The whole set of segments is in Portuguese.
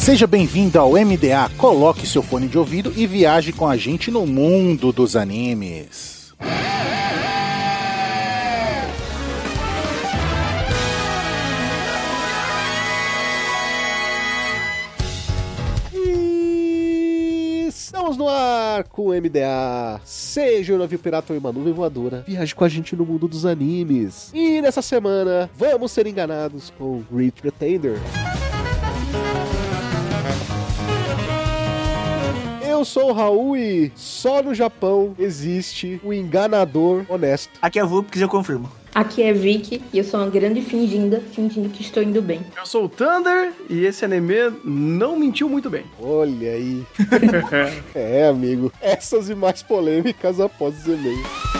Seja bem-vindo ao MDA. Coloque seu fone de ouvido e viaje com a gente no mundo dos animes. Estamos no ar com o MDA. Seja o navio pirata ou uma nuvem voadora, viaje com a gente no mundo dos animes. E nessa semana, vamos ser enganados com Great Pretender. Eu sou o Raul e só no Japão existe o enganador honesto. Aqui é a Vulpix, eu confirmo. Aqui é Vicky e eu sou uma grande finginda, fingindo que estou indo bem. Eu sou o Thunder e esse anime não mentiu muito bem. Olha aí. é, amigo. Essas e mais polêmicas após os e-mails.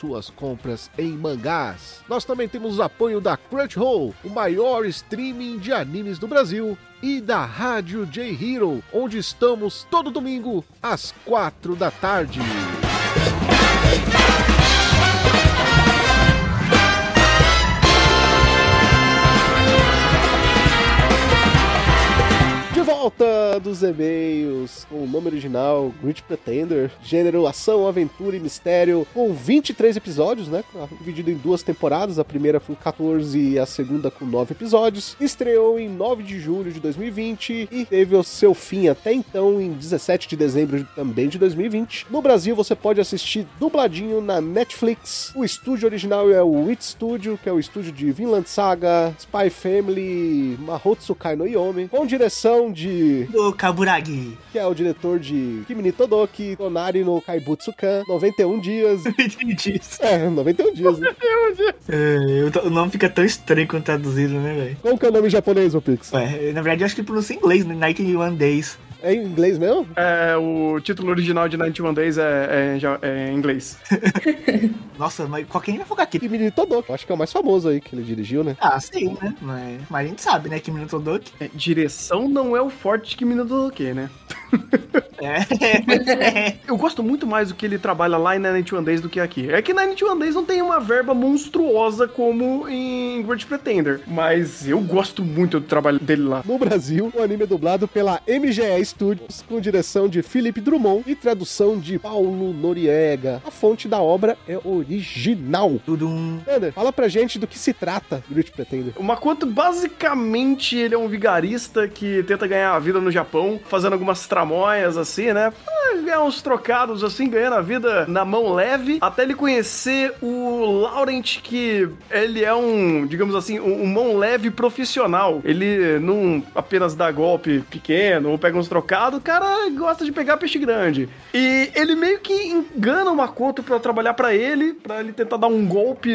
suas compras em mangás. Nós também temos o apoio da Crunchyroll, o maior streaming de animes do Brasil, e da Rádio J Hero, onde estamos todo domingo às 4 da tarde. Volta dos e-mails com o nome original Great Pretender, gênero ação, aventura e mistério, com 23 episódios, né? Dividido em duas temporadas, a primeira com 14 e a segunda com 9 episódios. Estreou em 9 de julho de 2020 e teve o seu fim até então em 17 de dezembro também de 2020. No Brasil você pode assistir dubladinho na Netflix. O estúdio original é o Wit Studio, que é o estúdio de Vinland Saga, Spy Family, Mahotsukai no Yome, com direção de Do Kaburagi. que é o diretor de Kimi Todoki, Tonari no Kaibutsukan, 91 dias. Entendi isso. É, 91 dias. Né? É, eu tô- o nome fica tão estranho quando traduzido, né, velho? Como que é o nome em japonês, ô Pix? Ué, na verdade, eu acho que ele pronuncia em inglês, né? 91 Days. É em inglês mesmo? É, o título original de 91 Days é, é, é em inglês. Nossa, mas qualquer vai focar aqui. Kimi Todoki. Acho que é o mais famoso aí que ele dirigiu, né? Ah, sim, né? Mas, mas a gente sabe, né? Que Minuto Doki. É, direção não é o forte que menino do que, né? É, é. Eu gosto muito mais do que ele trabalha lá em 91 Days do que aqui. É que 91 Days não tem uma verba monstruosa como em Great Pretender. Mas eu gosto muito do trabalho dele lá. No Brasil, o anime é dublado pela MGE Studios, com direção de Felipe Drummond e tradução de Paulo Noriega. A fonte da obra é original. Tudo um. Thunder, fala pra gente do que se trata Great Pretender. O Makoto, basicamente, ele é um vigarista que tenta ganhar a vida no Japão, fazendo algumas tramóias assim, né? Ah, Ganhar uns trocados assim, ganhando a vida na mão leve, até ele conhecer o Laurent, que ele é um, digamos assim, um, um mão leve profissional. Ele não apenas dá golpe pequeno ou pega uns trocados, o cara gosta de pegar peixe grande. E ele meio que engana o Makoto pra trabalhar pra ele, pra ele tentar dar um golpe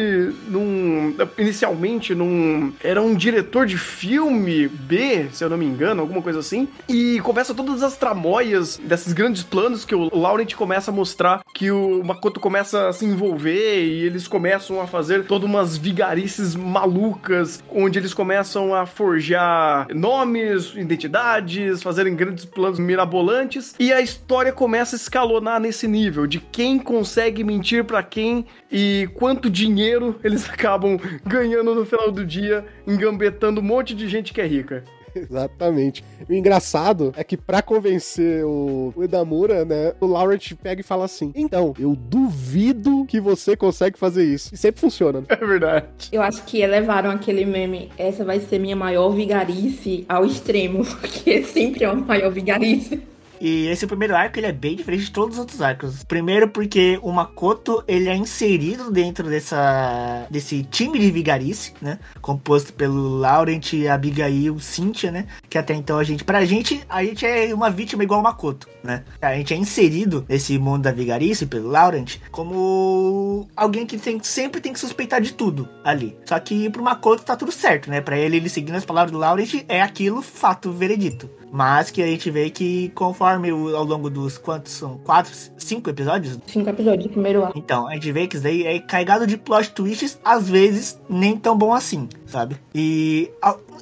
num. Inicialmente, num. Era um diretor de filme B, se eu não me engano, alguma coisa assim. E começa todas as tramóias desses grandes planos que o Laurent começa a mostrar que o Makoto começa a se envolver e eles começam a fazer todas umas vigarices malucas, onde eles começam a forjar nomes, identidades, fazerem grandes planos mirabolantes. E a história começa a escalonar nesse nível de quem consegue mentir pra quem e quanto dinheiro eles acabam ganhando no final do dia, engambetando um monte de gente que é rica. Exatamente. O engraçado é que pra convencer o, o Edamura, né, o Laurent pega e fala assim: Então, eu duvido que você consegue fazer isso. E sempre funciona. né? É verdade. Eu acho que elevaram aquele meme, essa vai ser minha maior vigarice ao extremo, porque sempre é uma maior vigarice. E esse primeiro arco ele é bem diferente de todos os outros arcos. Primeiro porque o Makoto ele é inserido dentro dessa desse time de vigarice, né? Composto pelo Laurent, Abigail, Cynthia, né? Que até então a gente, pra gente, a gente é uma vítima igual o Makoto, né? A gente é inserido nesse mundo da vigarice pelo Laurent como alguém que tem, sempre tem que suspeitar de tudo ali. Só que pro Makoto tá tudo certo, né? Pra ele, ele seguindo as palavras do Laurent, é aquilo fato veredito. Mas que a gente vê que conforme o, ao longo dos quantos são? Quatro, cinco episódios? Cinco episódios do primeiro arco. Então, a gente vê que isso daí é carregado de plot twists, às vezes nem tão bom assim, sabe? E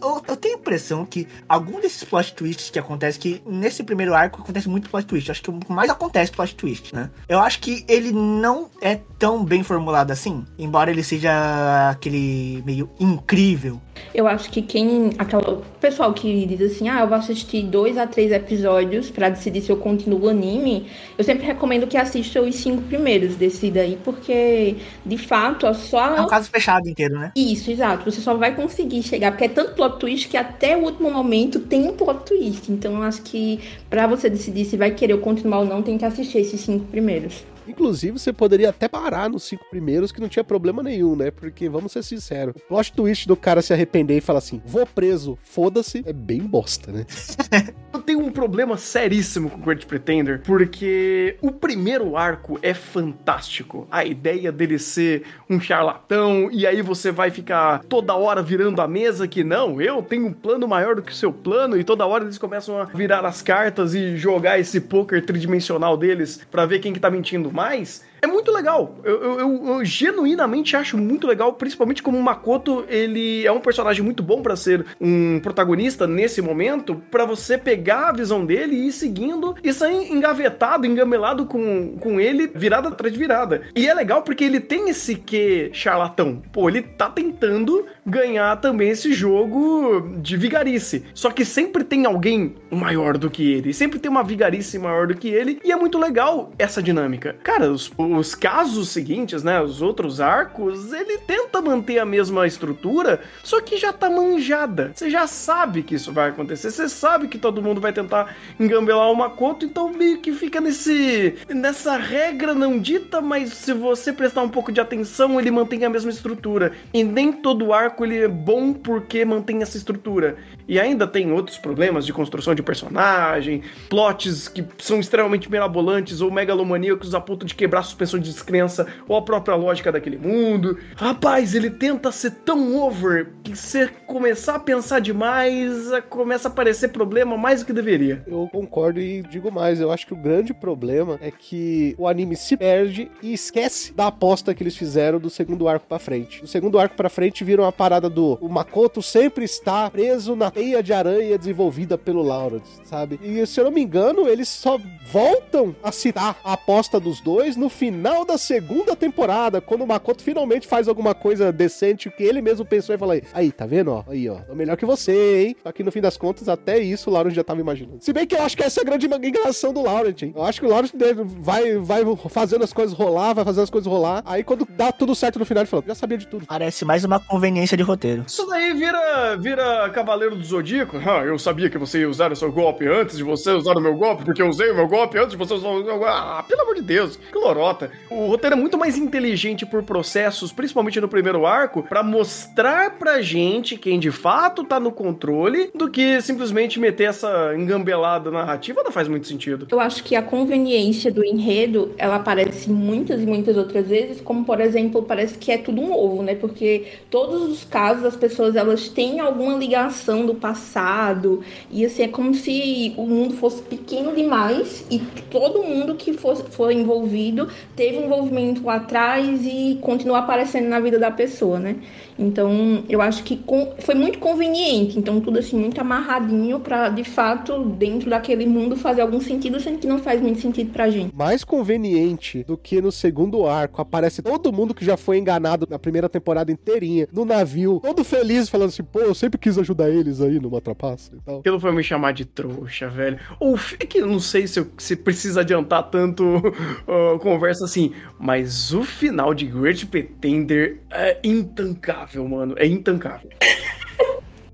eu, eu tenho a impressão que algum desses plot twists que acontece, que nesse primeiro arco acontece muito plot twist. Acho que o mais acontece plot twist, né? Eu acho que ele não é tão bem formulado assim, embora ele seja aquele meio incrível. Eu acho que quem. Aquela, o pessoal que diz assim, ah, eu vou assistir dois a três episódios pra decidir se eu continuo o anime, eu sempre recomendo que assista os cinco primeiros desse daí, porque de fato é só. É um caso fechado inteiro, né? Isso, exato. Você só vai conseguir chegar, porque é tanto plot twist que até o último momento tem um plot twist. Então eu acho que pra você decidir se vai querer continuar ou não, tem que assistir esses cinco primeiros. Inclusive, você poderia até parar nos cinco primeiros, que não tinha problema nenhum, né? Porque, vamos ser sinceros, o plot twist do cara se arrepender e falar assim, vou preso, foda-se, é bem bosta, né? Eu tenho um problema seríssimo com o Great Pretender, porque o primeiro arco é fantástico. A ideia dele ser um charlatão, e aí você vai ficar toda hora virando a mesa que não, eu tenho um plano maior do que o seu plano, e toda hora eles começam a virar as cartas e jogar esse poker tridimensional deles pra ver quem que tá mentindo mais. É muito legal. Eu, eu- eu- eu genuinamente acho muito legal, principalmente como o Makoto, ele é um personagem muito bom pra ser um protagonista nesse momento, pra você pegar a visão dele e ir seguindo e sair engavetado, engamelado com, com ele, virada atrás de virada. E é legal porque ele tem esse que charlatão. Pô, ele tá tentando ganhar também esse jogo de vigarice. Só que sempre tem alguém maior do que ele, sempre tem uma vigarice maior do que ele, e é muito legal essa dinâmica. Cara, os, os casos seguintes, né, os outros arcos, ele tenta manter a mesma estrutura, só que já tá manjada. Você já sabe que isso vai acontecer, você sabe que todo mundo vai tentar engambelar uma conta, então meio que fica nesse nessa regra não dita, mas se você prestar um pouco de atenção, ele mantém a mesma estrutura. E nem todo arco ele é bom porque mantém essa estrutura. E ainda tem outros problemas de construção de personagem, plots que são extremamente mirabolantes ou megalomaníacos a ponto de quebrar a suspensão de descrença ou a própria lógica daquele mundo. Rapaz, ele tenta ser tão over que você começar a pensar demais, eh, começa a aparecer problema mais do que deveria. Eu concordo e digo mais, eu acho que o grande problema é que o anime se perde e esquece da aposta que eles fizeram do segundo arco pra frente. Do segundo arco pra frente viram a parada do o Makoto sempre está preso na teia de aranha desenvolvida pelo Laurent, sabe? E se eu não me engano, eles só voltam a citar a aposta dos dois no final da segunda temporada, quando o Makoto finalmente faz alguma coisa decente que ele mesmo pensou e falou: aí, tá vendo, ó? Aí, ó. Tô melhor que você, hein? Só que no fim das contas, até isso o Laurent já tava imaginando. Se bem que eu acho que essa é a grande enganação do Laurent, hein? Eu acho que o Laurent vai, vai fazendo as coisas rolar, vai fazendo as coisas rolar. Aí quando dá tudo certo no final, ele fala: já sabia de tudo. Parece mais uma conveniência de roteiro. Isso daí vira, vira Cavaleiro do Zodíaco. Ah, eu sabia que você ia usar o seu golpe antes de você usar o meu golpe, porque eu usei o meu golpe antes de você usar o meu golpe. Ah, pelo amor de Deus, que lorota. O roteiro é muito mais inteligente por processos, principalmente no primeiro arco, pra mostrar pra gente quem de fato tá no controle, do que simplesmente meter essa engambelada narrativa não faz muito sentido. Eu acho que a conveniência do enredo, ela aparece muitas e muitas outras vezes, como por exemplo, parece que é tudo um ovo, né? Porque todos os casos as pessoas elas têm alguma ligação do passado e assim é como se o mundo fosse pequeno demais e todo mundo que foi envolvido teve um envolvimento lá atrás e continua aparecendo na vida da pessoa, né? Então, eu acho que com- foi muito conveniente. Então, tudo assim, muito amarradinho pra, de fato, dentro daquele mundo fazer algum sentido, sendo que não faz muito sentido pra gente. Mais conveniente do que no segundo arco aparece todo mundo que já foi enganado na primeira temporada inteirinha, no navio, todo feliz, falando assim, pô, eu sempre quis ajudar eles aí numa trapaça e tal. Aquilo foi me chamar de trouxa, velho. Ou é que eu não sei se, eu- se precisa adiantar tanto ah, conversa assim, mas o final de Great Pretender é intancável, mano. É intancável.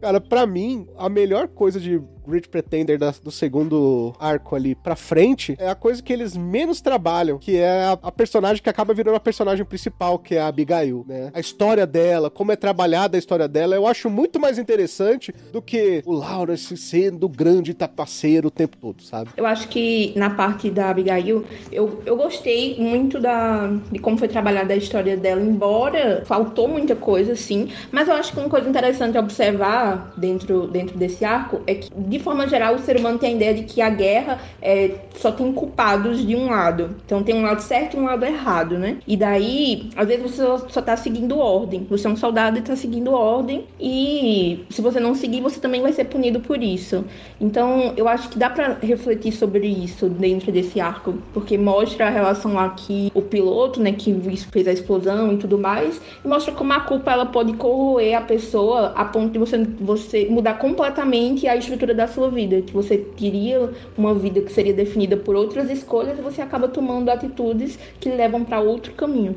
Cara, pra mim, a melhor coisa de Great Pretender da, do segundo arco ali pra frente, é a coisa que eles menos trabalham, que é a, a, personagem que acaba virando a personagem principal, que é a Abigail, né? A história dela, como é trabalhada a história dela, eu acho muito mais interessante do que o Lawrence sendo grande tapaceiro o tempo todo, sabe? Eu acho que na parte da Abigail, eu, eu gostei muito da, de como foi trabalhada a história dela, embora faltou muita coisa, sim, mas eu acho que uma coisa interessante a observar dentro, dentro desse arco é que, de forma geral, o ser humano tem a ideia de que a guerra é, só tem culpados de um lado. Então tem um lado certo e um lado errado, né? E daí, às vezes você só tá seguindo ordem. Você é um soldado e tá seguindo ordem. E se você não seguir, você também vai ser punido por isso. Então, eu acho que dá para refletir sobre isso dentro desse arco, porque mostra a relação que o piloto, né, que fez a explosão e tudo mais, e mostra como a culpa ela pode corroer a pessoa a ponto de você, você mudar completamente a estrutura da sua vida, que você queria uma vida que seria definida por outras escolhas e você acaba tomando atitudes que levam para outro caminho.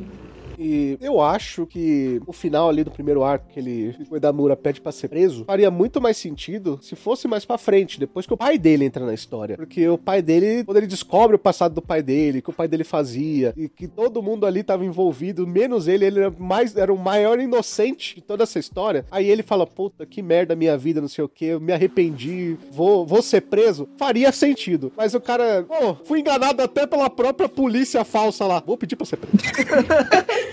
E eu acho que o final ali do primeiro arco, que ele, o Edamura pede pra ser preso, faria muito mais sentido se fosse mais pra frente, depois que o pai dele entra na história. Porque o pai dele, quando ele descobre o passado do pai dele, que o pai dele fazia, e que todo mundo ali tava envolvido, menos ele, ele era, mais, era o maior inocente de toda essa história. Aí ele fala: Puta, que merda minha vida, não sei o que, eu me arrependi, vou, vou ser preso. Faria sentido. Mas o cara, pô, fui enganado até pela própria polícia falsa lá. Vou pedir pra ser preso.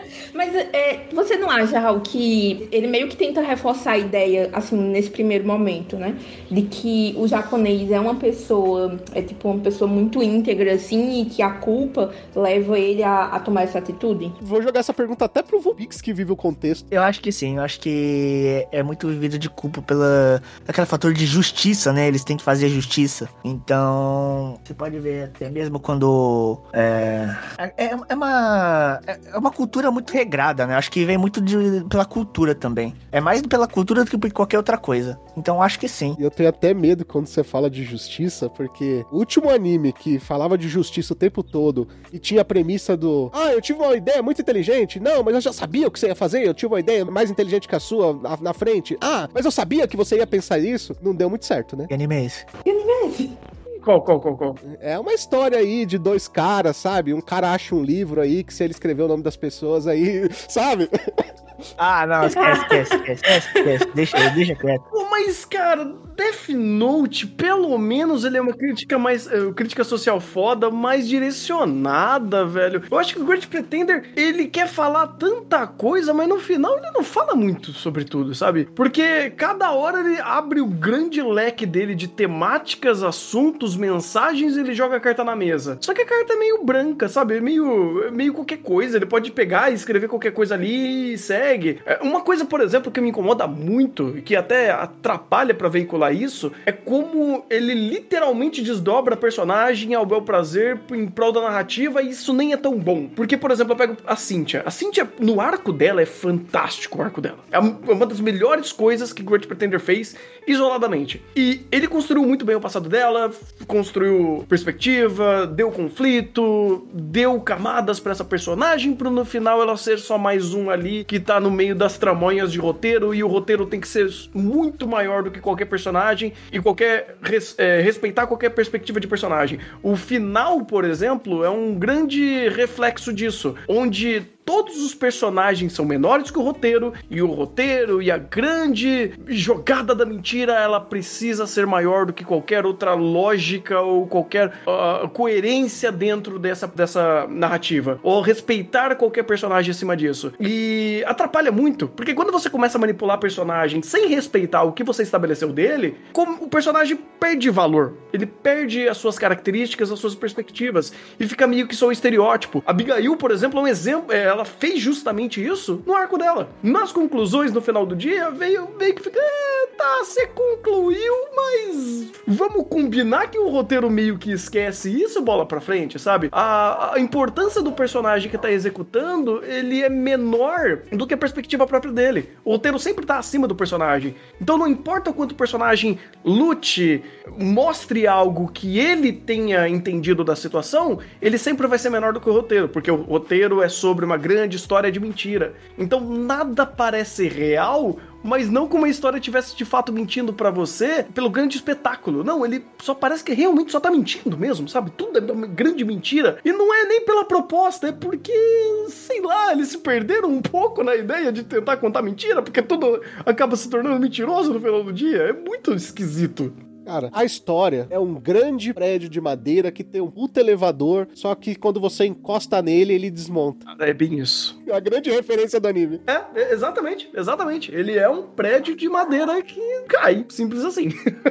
Mas é, você não acha, Raul, que ele meio que tenta reforçar a ideia, assim, nesse primeiro momento, né? De que o japonês é uma pessoa, é tipo uma pessoa muito íntegra, assim, e que a culpa leva ele a, a tomar essa atitude? Vou jogar essa pergunta até pro Vupix que vive o contexto. Eu acho que sim, eu acho que é muito vivido de culpa pela aquele fator de justiça, né? Eles têm que fazer justiça. Então, você pode ver até mesmo quando é, é, é uma é uma cultura muito regrada, né? Acho que vem muito de, pela cultura também. É mais pela cultura do que por qualquer outra coisa. Então acho que sim. Eu tenho até medo quando você fala de justiça, porque o último anime que falava de justiça o tempo todo e tinha a premissa do Ah, eu tive uma ideia muito inteligente. Não, mas eu já sabia o que você ia fazer. Eu tive uma ideia mais inteligente que a sua na, na frente. Ah, mas eu sabia que você ia pensar isso. Não deu muito certo, né? Que anime é esse? Que anime é esse? Qual, qual, qual, qual? É uma história aí de dois caras, sabe? Um cara acha um livro aí que se ele escrever o nome das pessoas aí, sabe? Ah, não, esquece, esquece, esquece, esquece, deixa, deixa quieto. Pô, mas, cara, Death Note, pelo menos ele é uma crítica mais. Uh, crítica social foda, mais direcionada, velho. Eu acho que o Great Pretender, ele quer falar tanta coisa, mas no final ele não fala muito sobre tudo, sabe? Porque cada hora ele abre o grande leque dele de temáticas, assuntos, mensagens e ele joga a carta na mesa. Só que a carta é meio branca, sabe? É meio, meio qualquer coisa. Ele pode pegar e escrever qualquer coisa ali e segue consegue. É, uma coisa, por exemplo, que me incomoda muito e que até atrapalha para veicular isso é como ele literalmente desdobra a personagem ao bel prazer em prol da narrativa e isso nem é tão bom. Porque, por exemplo, eu pego a Cynthia. A Cynthia, no arco dela, é fantástico o arco dela. É uma das melhores coisas que Great Pretender fez isoladamente. E ele construiu muito bem o passado dela, construiu perspectiva, deu conflito, deu camadas para essa personagem, para no final ela ser só mais um ali que tá no meio das tramonhas de roteiro e o roteiro tem que ser muito maior do que qualquer personagem e qualquer res, é, respeitar qualquer perspectiva de personagem. O final, por exemplo, é um grande reflexo disso, onde todos os personagens são menores que o roteiro, e o roteiro e a grande jogada da mentira ela precisa ser maior do que qualquer outra lógica ou qualquer uh, coerência dentro dessa, dessa narrativa, ou respeitar qualquer personagem acima disso. E atrapalha muito, porque quando você começa a manipular personagem sem respeitar o que você estabeleceu dele, o personagem perde valor, ele perde as suas características, as suas perspectivas, e fica meio que só um estereótipo. Abigail, por exemplo, é um exemplo. É, ela fez justamente isso no arco dela. Nas conclusões, no final do dia, veio meio que fica. É, tá, você concluiu, mas vamos combinar que o roteiro meio que esquece isso bola pra frente, sabe? A, a importância do personagem que tá executando, ele é menor do que a perspectiva própria dele. O roteiro sempre tá acima do personagem. Então não importa quanto o personagem lute, mostre algo que ele tenha entendido da situação, ele sempre vai ser menor do que o roteiro, porque o roteiro é sobre uma grande história de mentira. Então nada parece real mas não como a história tivesse de fato mentindo para você pelo grande espetáculo. Não, ele só parece que realmente só tá mentindo mesmo, sabe? Tudo é uma grande mentira. E não é nem pela proposta, é porque, sei lá, eles se perderam um pouco na ideia de tentar contar mentira, porque tudo acaba se tornando mentiroso no final do dia. É muito esquisito. Cara, a história é um grande prédio de madeira que tem um puto elevador, só que quando você encosta nele, ele desmonta. É bem isso. É uma grande referência do anime. É, é, exatamente, exatamente. Ele é um prédio de madeira que cai, simples assim.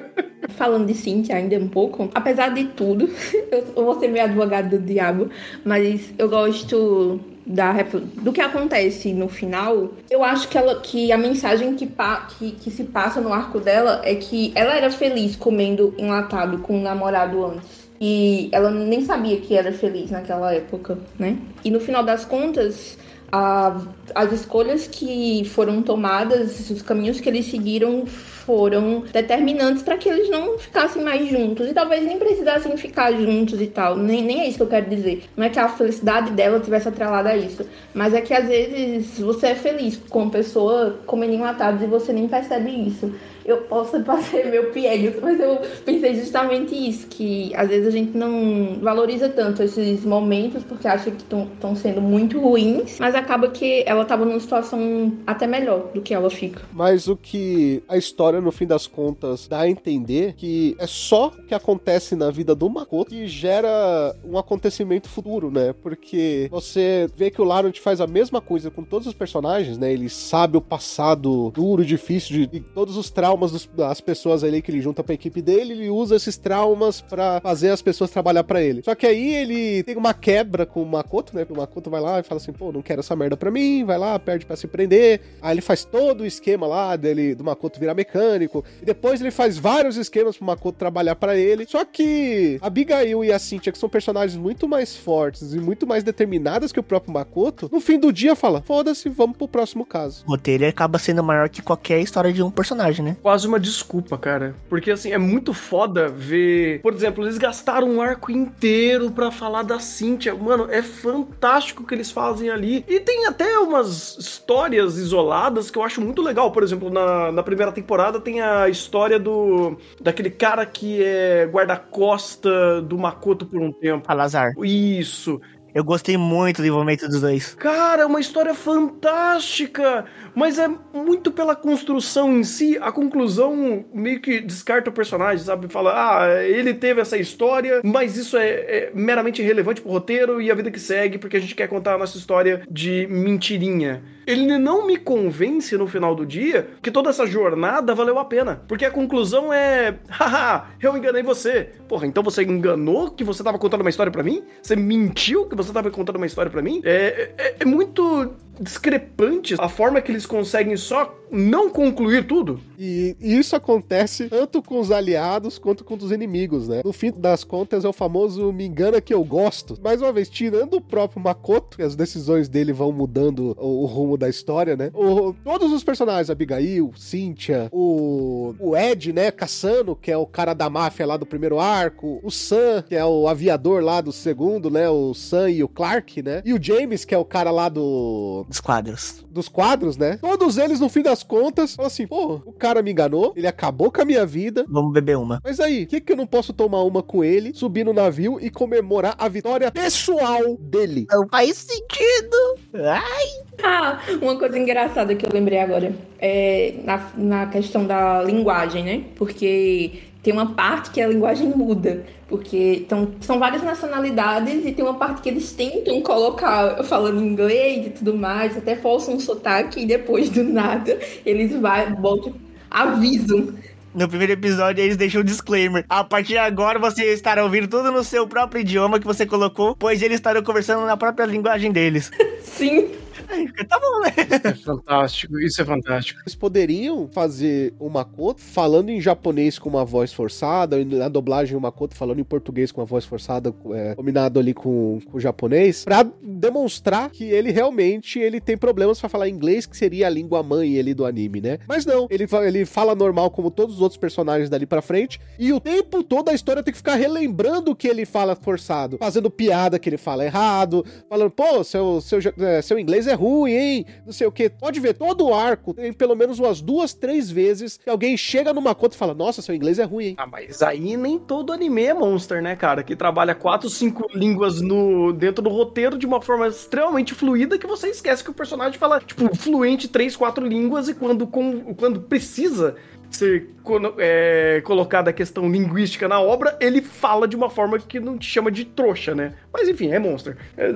Falando de Cintia ainda um pouco, apesar de tudo, eu vou ser meio advogado do diabo, mas eu gosto da, do que acontece no final, eu acho que, ela, que a mensagem que, que, que se passa no arco dela é que ela era feliz comendo enlatado com o namorado antes. E ela nem sabia que era feliz naquela época, né? E no final das contas, a, as escolhas que foram tomadas, os caminhos que eles seguiram foram determinantes para que eles não ficassem mais juntos e talvez nem precisassem ficar juntos e tal. Nem, nem é isso que eu quero dizer. Não é que a felicidade dela tivesse atrelada a isso, mas é que às vezes você é feliz com pessoa comendo enlatados e você nem percebe isso eu posso fazer meu piegas, mas eu pensei justamente isso, que às vezes a gente não valoriza tanto esses momentos porque acha que estão sendo muito ruins, mas acaba que ela estava numa situação até melhor do que ela fica. Mas o que a história, no fim das contas, dá a entender que é só o que acontece na vida do Makoto que gera um acontecimento futuro, né? Porque você vê que o Laurent faz a mesma coisa com todos os personagens, né? Ele sabe o passado duro, difícil de, de todos os traumas traumas dos, das pessoas ali que ele junta pra equipe dele, ele usa esses traumas para fazer as pessoas trabalhar para ele. Só que aí ele tem uma quebra com o Makoto, né? O Makoto vai lá e fala assim, pô, não quero essa merda pra mim, vai lá, perde para se prender. Aí ele faz todo o esquema lá dele, do Makoto virar mecânico. E depois ele faz vários esquemas pro Makoto trabalhar para ele. Só que a Abigail e a Cynthia, que são personagens muito mais fortes e muito mais determinadas que o próprio Makoto, no fim do dia fala, foda-se, vamos pro próximo caso. O roteiro acaba sendo maior que qualquer história de um personagem, né? Quase uma desculpa, cara. Porque, assim, é muito foda ver. Por exemplo, eles gastaram um arco inteiro para falar da Cynthia. Mano, é fantástico o que eles fazem ali. E tem até umas histórias isoladas que eu acho muito legal. Por exemplo, na, na primeira temporada tem a história do. daquele cara que é guarda-costa do Makoto por um tempo. Alazar. Isso. Eu gostei muito do envolvimento dos dois. Cara, é uma história fantástica! Mas é muito pela construção em si, a conclusão meio que descarta o personagem, sabe? Fala, ah, ele teve essa história, mas isso é, é meramente irrelevante pro roteiro e a vida que segue, porque a gente quer contar a nossa história de mentirinha. Ele não me convence no final do dia que toda essa jornada valeu a pena. Porque a conclusão é, haha, eu enganei você. Porra, então você enganou que você tava contando uma história para mim? Você mentiu que você tava contando uma história para mim? É, é, é muito discrepante a forma que eles conseguem só não concluir tudo. E isso acontece tanto com os aliados quanto com os inimigos, né? No fim das contas, é o famoso me engana que eu gosto. Mais uma vez, tirando o próprio Makoto, as decisões dele vão mudando o, o rumo da história, né? O, todos os personagens, Abigail, Cynthia, o, o Ed, né? Cassano, que é o cara da máfia lá do primeiro arco, o Sam, que é o aviador lá do segundo, né? O Sam e o Clark, né? E o James, que é o cara lá do dos quadros. Dos quadros, né? Todos eles, no fim das contas, falam assim: pô, o cara me enganou, ele acabou com a minha vida. Vamos beber uma. Mas aí, o que, que eu não posso tomar uma com ele, subir no navio e comemorar a vitória pessoal dele? Não faz sentido. Ai. Ah, uma coisa engraçada que eu lembrei agora é na, na questão da linguagem, né? Porque tem uma parte que a linguagem muda, porque então, são várias nacionalidades e tem uma parte que eles tentam colocar falando inglês e tudo mais, até forçam um sotaque e depois do nada eles vai, botam, avisam. No primeiro episódio, eles deixam um disclaimer. A partir de agora, você estará ouvindo tudo no seu próprio idioma que você colocou, pois eles estarão conversando na própria linguagem deles. Sim. tá bom, né? É fantástico, isso é fantástico. Eles poderiam fazer o Makoto falando em japonês com uma voz forçada, na dublagem o Makoto falando em português com uma voz forçada, é, combinado ali com, com o japonês, pra demonstrar que ele realmente ele tem problemas para falar inglês, que seria a língua mãe ali do anime, né? Mas não, ele, ele fala normal como todos os outros personagens dali pra frente, e o tempo todo a história tem que ficar relembrando que ele fala forçado, fazendo piada que ele fala errado, falando, pô, seu, seu, é, seu inglês é é ruim, hein? Não sei o que. Pode ver, todo o arco tem pelo menos umas duas, três vezes que alguém chega numa conta e fala: Nossa, seu inglês é ruim, hein? Ah, mas aí nem todo anime é monster, né, cara? Que trabalha quatro, cinco línguas no dentro do roteiro de uma forma extremamente fluida que você esquece que o personagem fala, tipo, fluente três, quatro línguas e quando, com, quando precisa ser é, colocada a questão linguística na obra, ele fala de uma forma que não te chama de trouxa, né? Mas enfim, é monster. É,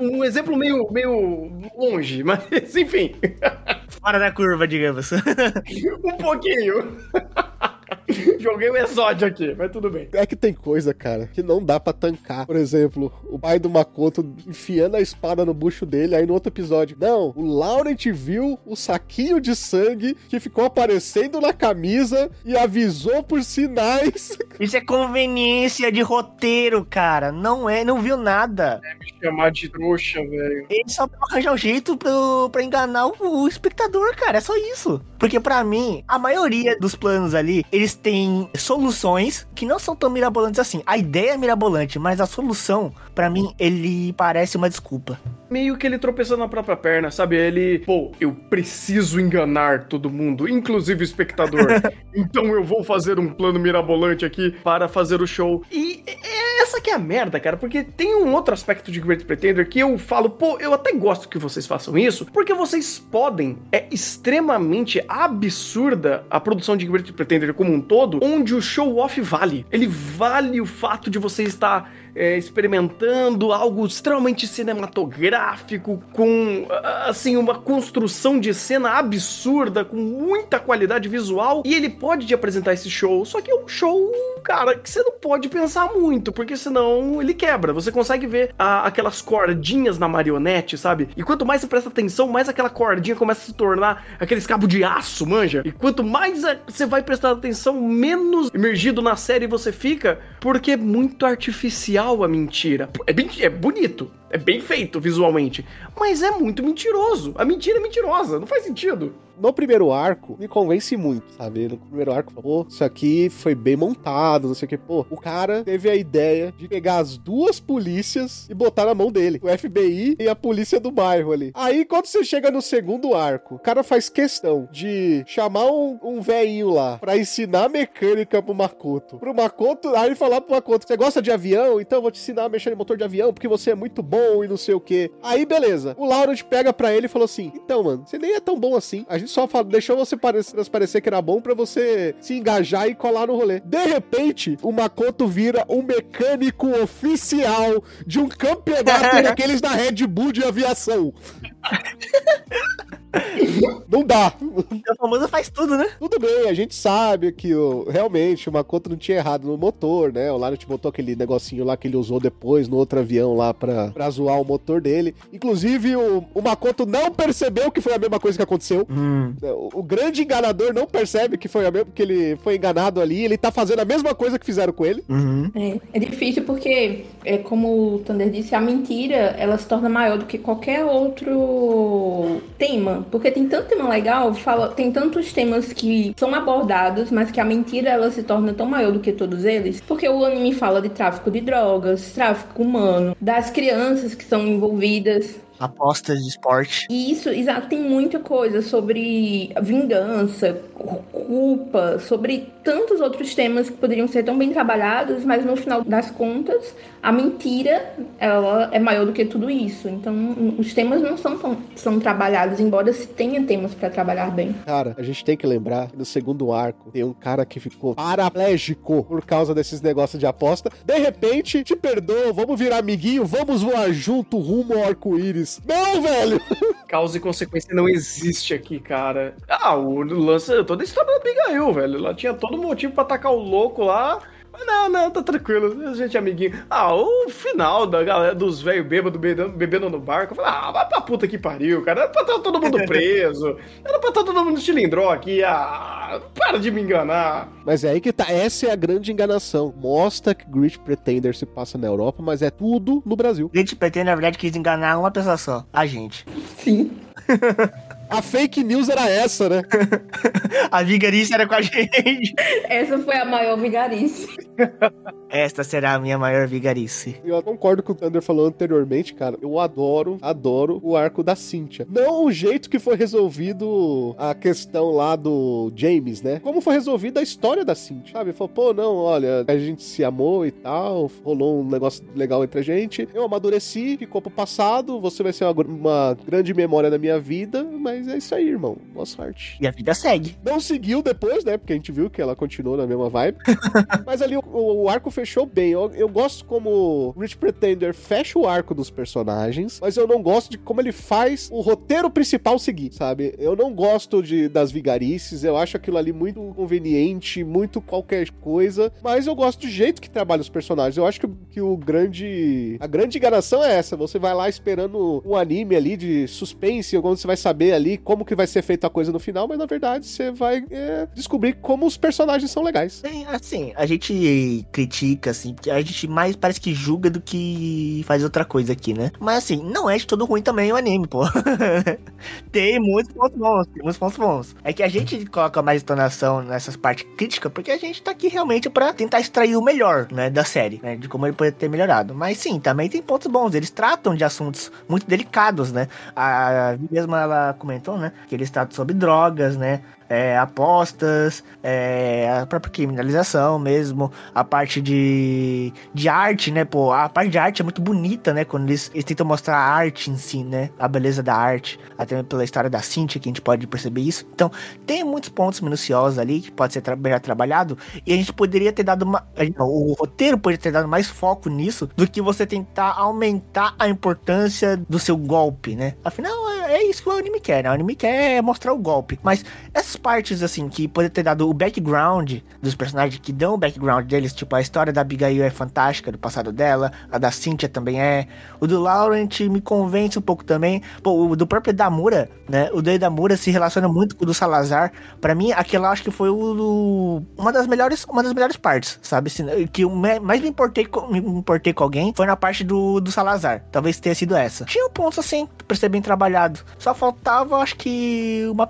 um exemplo meio, meio longe, mas enfim. Fora da curva, digamos. um pouquinho. Joguei o exódio aqui, mas tudo bem. É que tem coisa, cara, que não dá para tancar. Por exemplo, o pai do Makoto enfiando a espada no bucho dele, aí no outro episódio. Não, o Laurent viu o saquinho de sangue que ficou aparecendo na camisa e avisou por sinais. Isso é conveniência de roteiro, cara. Não é, não viu nada. É me chamar de trouxa, velho. Ele só arranjar um jeito pro, pra enganar o, o espectador, cara. É só isso. Porque para mim, a maioria dos planos ali, eles têm soluções que não são tão mirabolantes assim. A ideia é mirabolante, mas a solução, para mim, ele parece uma desculpa. Meio que ele tropeçou na própria perna, sabe? Ele, pô, eu preciso enganar todo mundo, inclusive o espectador. então eu vou fazer um plano mirabolante aqui para fazer o show. E essa que é a merda, cara, porque tem um outro aspecto de Great Pretender que eu falo, pô, eu até gosto que vocês façam isso, porque vocês podem, é extremamente absurda a produção de Great Pretender como um todo, onde o show-off vale. Ele vale o fato de você estar é, experimentando algo extremamente cinematográfico, com assim uma construção de cena absurda, com muita qualidade visual, e ele pode te apresentar esse show, só que é um show, cara, que você não pode pensar muito, porque senão ele quebra. Você consegue ver a, aquelas cordinhas na marionete, sabe? E quanto mais você presta atenção, mais aquela cordinha começa a se tornar aqueles cabos de aço, manja? E quanto mais você vai prestar atenção, menos imergido na série você fica, porque é muito artificial a mentira. É, é bonito, é bem feito visualmente, mas é muito mentiroso. A mentira é mentirosa, não faz sentido no primeiro arco, me convence muito, sabe? No primeiro arco, pô, isso aqui foi bem montado, não sei o que. Pô, o cara teve a ideia de pegar as duas polícias e botar na mão dele. O FBI e a polícia do bairro ali. Aí, quando você chega no segundo arco, o cara faz questão de chamar um, um velhinho lá pra ensinar mecânica pro Makoto. Pro Makoto, aí falar pro Makoto, você gosta de avião? Então eu vou te ensinar a mexer em motor de avião, porque você é muito bom e não sei o que. Aí, beleza. O Laurent pega pra ele e falou assim, então, mano, você nem é tão bom assim. A gente só deixou você parecer, transparecer que era bom para você se engajar e colar no rolê. De repente, o Makoto vira um mecânico oficial de um campeonato daqueles da Red Bull de aviação. não dá. O famoso faz tudo, né? Tudo bem, a gente sabe que o, realmente o Makoto não tinha errado no motor, né? O Lanet botou aquele negocinho lá que ele usou depois no outro avião lá pra, pra zoar o motor dele. Inclusive, o, o Makoto não percebeu que foi a mesma coisa que aconteceu. Hum. O, o, grande enganador não percebe que foi a mesma, que ele foi enganado ali. Ele tá fazendo a mesma coisa que fizeram com ele. Uhum. É, é difícil porque, é como o Thunder disse, a mentira ela se torna maior do que qualquer outro tema porque tem tanto tema legal, fala, tem tantos temas que são abordados, mas que a mentira ela se torna tão maior do que todos eles, porque o anime fala de tráfico de drogas, tráfico humano, das crianças que são envolvidas, apostas de esporte. Isso, exato, tem muita coisa sobre vingança, culpa, sobre tantos outros temas que poderiam ser tão bem trabalhados, mas no final das contas, a mentira ela é maior do que tudo isso. Então, os temas não são tão, são trabalhados, embora se tenha temas para trabalhar bem. Cara, a gente tem que lembrar que no segundo arco tem um cara que ficou paraplégico por causa desses negócios de aposta. De repente, te perdoa, vamos virar amiguinho, vamos voar junto rumo ao arco-íris. Não, velho! Causa e consequência não existe aqui, cara. Ah, o lance, toda a história da Abigail, velho. Ela tinha todo motivo para atacar o louco lá. Mas não, não, tá tranquilo. A gente é amiguinho. Ah, o final da galera dos velhos bêbados bebendo no barco. Eu falei, ah, vai pra puta que pariu, cara. Era pra estar todo mundo preso. Era pra estar todo mundo cilindró aqui. Ah, para de me enganar. Mas é aí que tá. Essa é a grande enganação. Mostra que Great Pretender se passa na Europa, mas é tudo no Brasil. Great Pretender, na verdade, quis enganar uma pessoa só. A gente. Sim. A fake news era essa, né? a vigarice era com a gente. Essa foi a maior vigarice. esta será a minha maior vigarice. Eu concordo com o Thunder falou anteriormente, cara. Eu adoro, adoro o arco da Cynthia. Não o jeito que foi resolvido a questão lá do James, né? Como foi resolvida a história da Cynthia, sabe? Falou, pô, não, olha, a gente se amou e tal, rolou um negócio legal entre a gente. Eu amadureci, ficou pro passado, você vai ser uma, uma grande memória da minha vida, mas é isso aí, irmão. Boa sorte. E a vida segue. Não seguiu depois, né? Porque a gente viu que ela continuou na mesma vibe. mas ali o, o arco fechou bem. Eu, eu gosto como Rich Pretender fecha o arco dos personagens, mas eu não gosto de como ele faz o roteiro principal seguir, sabe? Eu não gosto de, das vigarices, eu acho aquilo ali muito conveniente, muito qualquer coisa, mas eu gosto do jeito que trabalha os personagens. Eu acho que, que o grande. A grande enganação é essa. Você vai lá esperando um anime ali de suspense, onde você vai saber ali como que vai ser feita a coisa no final, mas na verdade você vai é, descobrir como os personagens são legais. É, assim, a gente critica, assim, a gente mais parece que julga do que faz outra coisa aqui, né? Mas assim, não é de todo ruim também o anime, pô. tem muitos pontos bons, tem muitos pontos bons. É que a gente coloca mais entonação nessas partes críticas, porque a gente tá aqui realmente para tentar extrair o melhor, né, da série, né, de como ele pode ter melhorado. Mas sim, também tem pontos bons. Eles tratam de assuntos muito delicados, né? A mesma ela comentou, né, que eles tratam sobre drogas, né? É, apostas, é, a própria criminalização mesmo, a parte de, de arte, né, pô, a parte de arte é muito bonita, né, quando eles, eles tentam mostrar a arte em si, né, a beleza da arte, até pela história da Cynthia que a gente pode perceber isso. Então, tem muitos pontos minuciosos ali que pode ser tra melhor trabalhado e a gente poderia ter dado uma, o roteiro poderia ter dado mais foco nisso do que você tentar aumentar a importância do seu golpe, né? Afinal, é, é isso que o anime quer, né? O anime quer mostrar o golpe, mas essas partes, assim, que poderia ter dado o background dos personagens, que dão o background deles, tipo, a história da Abigail é fantástica, do passado dela, a da Cynthia também é. O do Laurent me convence um pouco também. Pô, o do próprio Damura, né? O do Damura se relaciona muito com o do Salazar. para mim, aquele acho que foi o, uma das melhores, uma das melhores partes, sabe? Que eu mais me importei, me importei com alguém foi na parte do, do Salazar. Talvez tenha sido essa. Tinha pontos assim, pra ser bem trabalhado. Só faltava, acho que, uma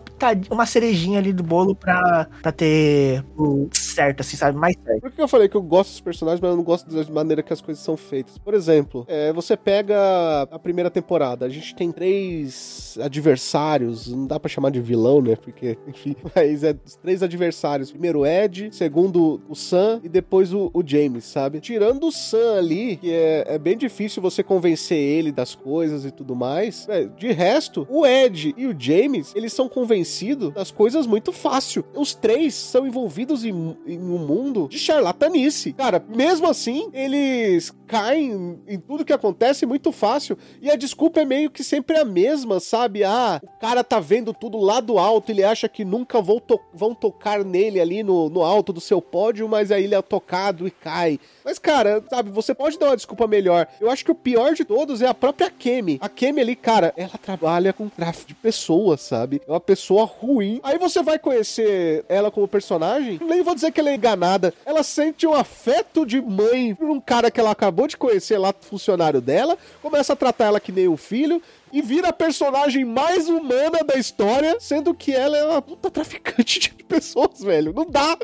uma cerejinha ali do bolo pra, pra ter o certo, assim, sabe? Mais certo. Por que eu falei que eu gosto dos personagens, mas eu não gosto da maneira que as coisas são feitas? Por exemplo, é, você pega a primeira temporada, a gente tem três adversários, não dá pra chamar de vilão, né? Porque, enfim, mas é três adversários. Primeiro o Ed, segundo o Sam e depois o, o James, sabe? Tirando o Sam ali, que é, é, bem difícil você convencer ele das coisas e tudo mais, é, de resto, o Ed e o James, eles são convencidos das coisas muito fácil. Os três são envolvidos em, em um mundo de charlatanice. Cara, mesmo assim, eles caem em tudo que acontece muito fácil. E a desculpa é meio que sempre a mesma, sabe? Ah, o cara tá vendo tudo lá do alto, ele acha que nunca vão, to vão tocar nele ali no, no alto do seu pódio, mas aí ele é tocado e cai. Mas, cara, sabe, você pode dar uma desculpa melhor. Eu acho que o pior de todos é a própria Kemi. A Kemi ali, cara, ela trabalha com tráfico de pessoas, sabe? É uma pessoa ruim. Aí você vai conhecer ela como personagem, nem vou dizer que ela é enganada. Ela sente um afeto de mãe por um cara que ela acabou de conhecer lá, funcionário dela, começa a tratar ela que nem um filho, e vira a personagem mais humana da história, sendo que ela é uma puta traficante de pessoas, velho. Não dá.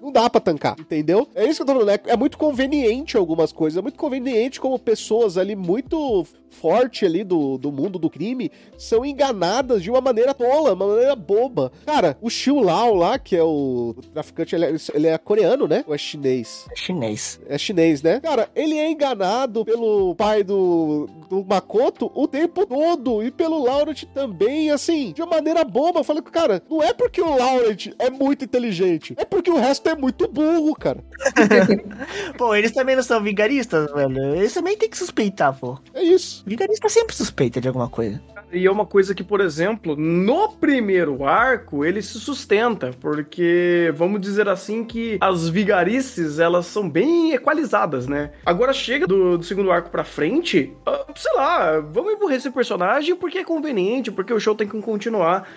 Não dá pra tancar, entendeu? É isso que eu tô falando. É, é muito conveniente algumas coisas. É muito conveniente como pessoas ali muito forte ali do, do mundo do crime são enganadas de uma maneira tola, uma maneira boba. Cara, o Xiu Lao lá, que é o traficante, ele é, ele é coreano, né? Ou é chinês? É chinês. É chinês, né? Cara, ele é enganado pelo pai do, do Makoto o tempo todo e pelo Laurent também, assim, de uma maneira boba. Eu falei, cara, não é porque o Laurent é muito inteligente, é porque o resto é muito burro, cara. pô, eles também não são vigaristas, velho. Eles também tem que suspeitar, pô. É isso. Vigarista sempre suspeita de alguma coisa. E é uma coisa que, por exemplo, no primeiro arco, ele se sustenta, porque vamos dizer assim que as vigarices, elas são bem equalizadas, né? Agora chega do, do segundo arco pra frente, uh, sei lá, vamos emburrecer o personagem porque é conveniente, porque o show tem que continuar.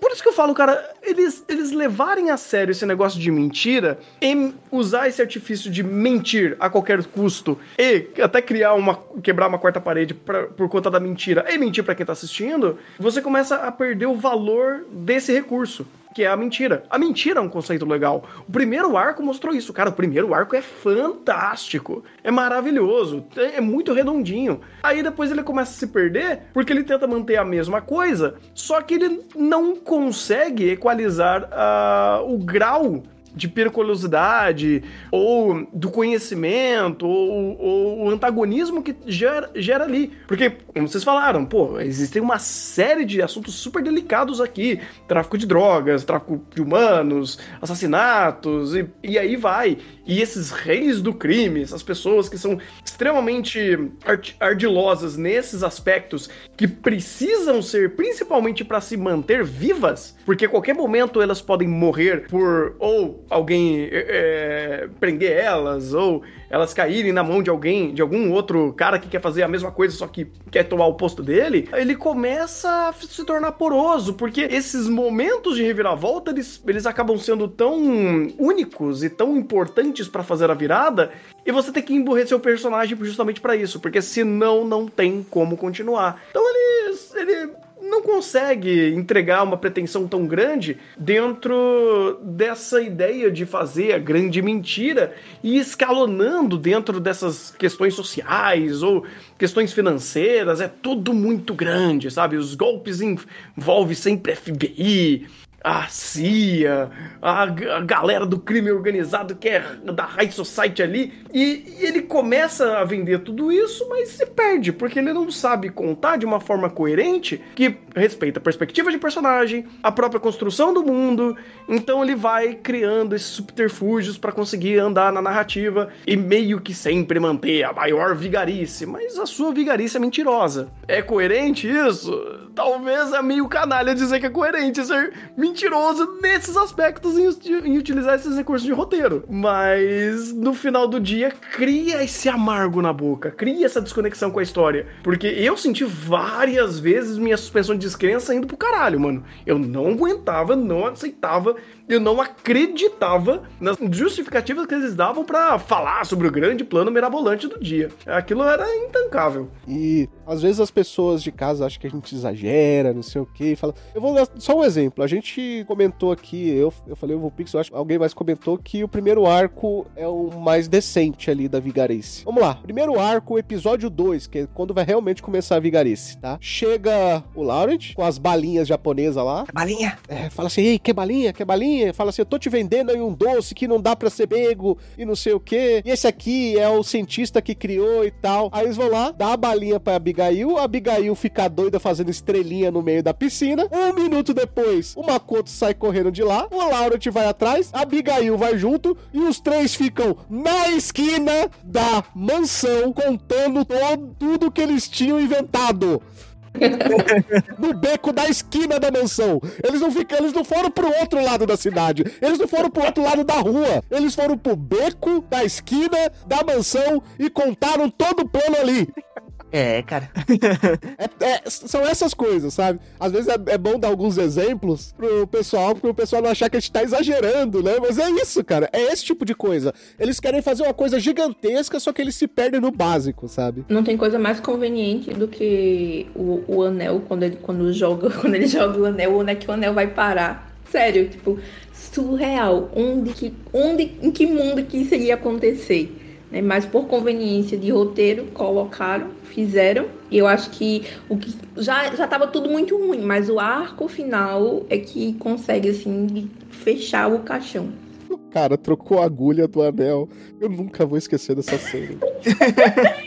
Por isso que eu falo, cara, eles, eles levarem a sério esse negócio de mentira e usar esse artifício de mentir a qualquer custo e até criar uma. quebrar uma quarta parede pra, por conta da mentira e mentir para quem tá assistindo, você começa a perder o valor desse recurso que é a mentira. A mentira é um conceito legal. O primeiro arco mostrou isso. Cara, o primeiro arco é fantástico. É maravilhoso. É, é muito redondinho. Aí depois ele começa a se perder porque ele tenta manter a mesma coisa, só que ele não consegue equalizar uh, o grau de periculosidade, ou do conhecimento, ou, ou, o antagonismo que gera, gera ali. Porque, como vocês falaram, pô, existem uma série de assuntos super delicados aqui: tráfico de drogas, tráfico de humanos, assassinatos, e, e aí vai. E esses reis do crime, essas pessoas que são extremamente ardilosas nesses aspectos, que precisam ser principalmente para se manter vivas, porque a qualquer momento elas podem morrer por ou alguém é, prender elas, ou elas caírem na mão de alguém, de algum outro cara que quer fazer a mesma coisa, só que quer tomar o posto dele, ele começa a se tornar poroso, porque esses momentos de reviravolta, eles, eles acabam sendo tão únicos e tão importantes para fazer a virada, e você tem que emburrecer o personagem justamente para isso, porque senão não tem como continuar. Então ele, ele não consegue entregar uma pretensão tão grande dentro dessa ideia de fazer a grande mentira e escalonando dentro dessas questões sociais ou questões financeiras. É tudo muito grande, sabe? Os golpes envolvem sempre FBI, a CIA, a, a, galera do crime organizado que é da High Society ali, e, e, ele começa a vender tudo isso, mas se perde, porque ele não sabe contar de uma forma coerente que respeita a perspectiva de personagem, a própria construção do mundo, então ele vai criando esses subterfúgios para conseguir andar na narrativa e meio que sempre manter a maior vigarice, mas a sua vigarice é mentirosa. É coerente isso? Talvez é meio canalha dizer que é coerente ser mentiroso mentiroso nesses aspectos em, em, utilizar esses recursos de roteiro. Mas no final do dia, cria esse amargo na boca, cria essa desconexão com a história. Porque eu senti várias vezes minha suspensão de descrença indo pro caralho, mano. Eu não aguentava, não aceitava eu não acreditava nas justificativas que eles davam para falar sobre o grande plano mirabolante do dia. Aquilo era intancável. E às vezes as pessoas de casa acham que a gente exagera, não sei o que, fala. Eu vou dar só um exemplo. A gente comentou aqui, eu, eu falei o Vulpix, eu acho que alguém mais comentou que o primeiro arco é o mais decente ali da Vigarice. Vamos lá. Primeiro arco, episódio 2, que é quando vai realmente começar a Vigarice, tá? Chega o Laurent com as balinhas japonesas lá. Balinha! É, fala assim: ei, quer balinha? Quer balinha? fala assim: eu tô te vendendo aí um doce que não dá pra ser pego e não sei o que. E esse aqui é o cientista que criou e tal. Aí eles vão lá, dá a balinha pra Abigail, a Abigail fica doida fazendo estrelinha no meio da piscina. Um minuto depois, o Makoto sai correndo de lá, o Laurent vai atrás, a Abigail vai junto e os três ficam na esquina da mansão contando todo, tudo que eles tinham inventado. no beco da esquina da mansão. Eles não ficam, eles não foram pro outro lado da cidade. Eles não foram pro outro lado da rua. Eles foram pro beco da esquina da mansão e contaram todo o plano ali. É, cara. é, é, são essas coisas, sabe? Às vezes é, é, bom dar alguns exemplos pro pessoal, pro pessoal não achar que a gente tá exagerando, né? Mas é isso, cara. É esse tipo de coisa. Eles querem fazer uma coisa gigantesca, só que eles se perdem no básico, sabe? Não tem coisa mais conveniente do que o, o anel, quando ele, quando, joga, quando ele joga o anel, onde é que o anel vai parar. Sério, tipo, surreal. Onde que, onde, em que mundo que isso ia acontecer? Né? Mas por conveniência de roteiro, colocaram fizeram. E eu acho que o que já já estava tudo muito ruim, mas o arco final é que consegue assim fechar o caixão. O cara trocou a agulha do anel. Eu nunca vou esquecer dessa cena.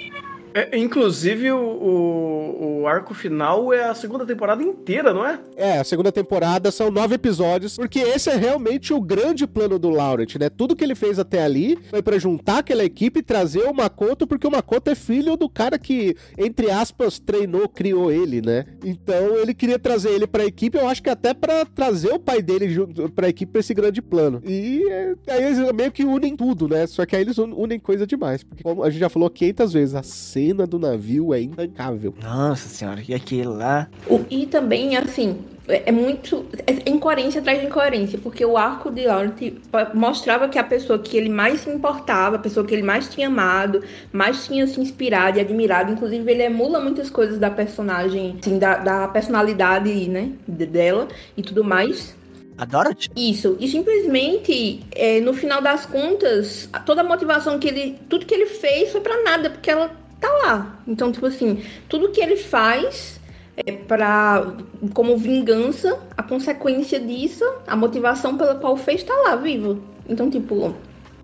É, inclusive, o, o, o, arco final é a segunda temporada inteira, não é? É, a segunda temporada são nove episódios, porque esse é realmente o grande plano do Laurent, né? Tudo que ele fez até ali foi para juntar aquela equipe e trazer o Makoto, porque o Makoto é filho do cara que, entre aspas, treinou, criou ele, né? Então ele queria trazer ele pra equipe, eu acho que até para trazer o pai dele pra equipe pra esse grande plano. E é, aí eles meio que unem tudo, né? Só que aí eles unem coisa demais, porque como a gente já falou 500 vezes, a cena do navio é intancável. Nossa senhora, e aquele lá. O, e também, assim, é, é muito. É incoerência atrás de incoerência, porque o arco de Laurent mostrava que a pessoa que ele mais se importava, a pessoa que ele mais tinha amado, mais tinha se inspirado e admirado, inclusive ele emula muitas coisas da personagem, assim, da, da personalidade, né, dela e tudo mais A Dorothy? Isso. E simplesmente, é, no final das contas, toda a motivação que ele. Tudo que ele fez foi pra nada, porque ela tá lá. Então, tipo assim, tudo que ele faz é pra. como vingança, a consequência disso, a motivação pela qual fez tá lá, vivo. Então, tipo,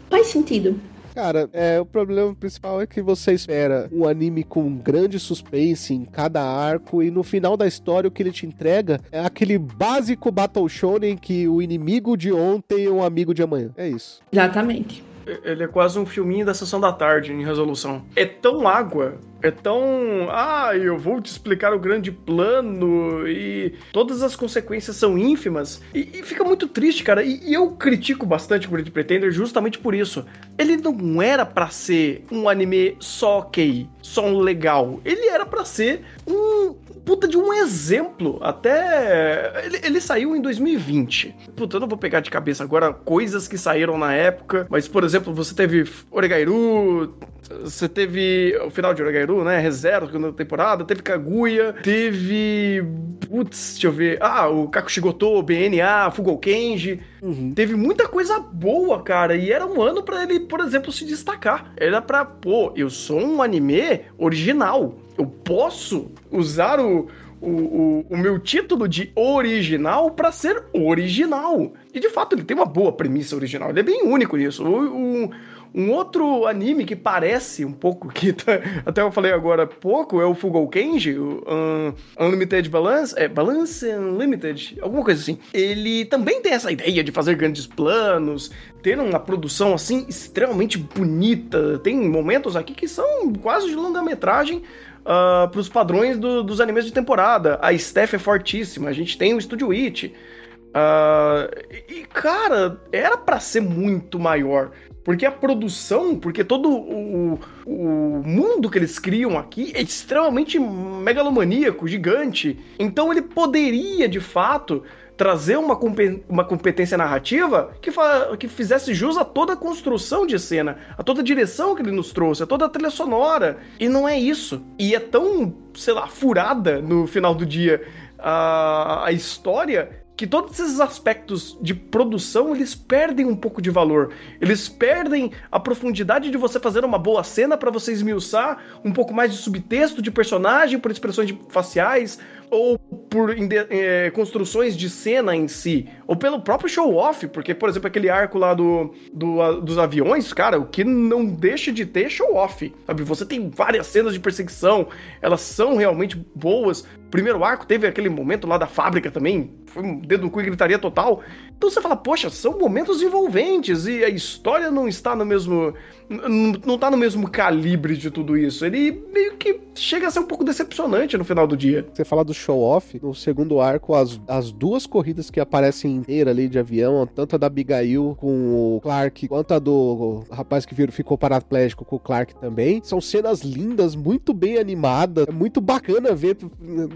faz sentido. Cara, é, o problema principal é que você espera um anime com grande suspense em cada arco e no final da história o que ele te entrega é aquele básico Battle Shonen que o inimigo de ontem é um amigo de amanhã. É isso. Exatamente. Ele é quase um filminho da sessão da tarde em resolução. É tão água, é tão. Ah, eu vou te explicar o grande plano e todas as consequências são ínfimas. E, e fica muito triste, cara. E, e, eu critico bastante o Great Pretender justamente por isso. Ele não era para ser um anime só ok, só um legal. Ele era para ser um puta de um exemplo. Até. Ele, ele, saiu em 2020. Puta, eu não vou pegar de cabeça agora coisas que saíram na época. Mas, por exemplo, você teve Oregairu. Você teve o final de Oregairu, né? Rezero, segunda temporada. Teve Kaguya. Teve. Putz, deixa eu ver. Ah, o Kakushigoto, BNA, Fugou Kenji. Uhum. Teve muita coisa boa, cara. E era um ano para ele, por exemplo, se destacar. Era pra, pô, eu sou um anime original eu posso usar o, o, o, o, meu título de original para ser original. E de fato, ele tem uma boa premissa original. Ele é bem único nisso. O, um outro anime que parece um pouco, que tá, até eu falei agora pouco, é o Fugou Kenji, o um, Unlimited Balance, é Balance Unlimited, alguma coisa assim. Ele também tem essa ideia de fazer grandes planos, ter uma produção assim extremamente bonita. Tem momentos aqui que são quase de longa-metragem, uh, ah, para os padrões do, dos animes de temporada. A Steph é fortíssima, a gente tem o Studio It. Uh, e, cara, era para ser muito maior. Porque a produção, porque todo o, o mundo que eles criam aqui é extremamente megalomaníaco, gigante. Então ele poderia, de fato, trazer uma, uma competência narrativa que, que fizesse jus a toda a construção de cena, a toda a direção que ele nos trouxe, a toda a trilha sonora. E não é isso. E é tão, sei lá, furada no final do dia a, a história que todos esses aspectos de produção eles perdem um pouco de valor. Eles perdem a profundidade de você fazer uma boa cena para você esmiuçar um pouco mais de subtexto de personagem por expressões faciais, ou por é, construções de cena em si, ou pelo próprio show-off, porque, por exemplo, aquele arco lá do, do a, dos aviões, cara, o que não deixa de ter show-off, sabe? Você tem várias cenas de perseguição, elas são realmente boas. Primeiro arco teve aquele momento lá da fábrica também, foi um dedo no cu e gritaria total. Então você fala, poxa, são momentos envolventes e a história não está no mesmo não tá no mesmo calibre de tudo isso. Ele meio que chega a ser um pouco decepcionante no final do dia. Você fala do show-off, no segundo arco, as, as duas corridas que aparecem inteira ali de avião, tanto a da Abigail com o Clark, quanto a do rapaz que ficou paraplégico com o Clark também, são cenas lindas, muito bem animadas, é muito bacana ver,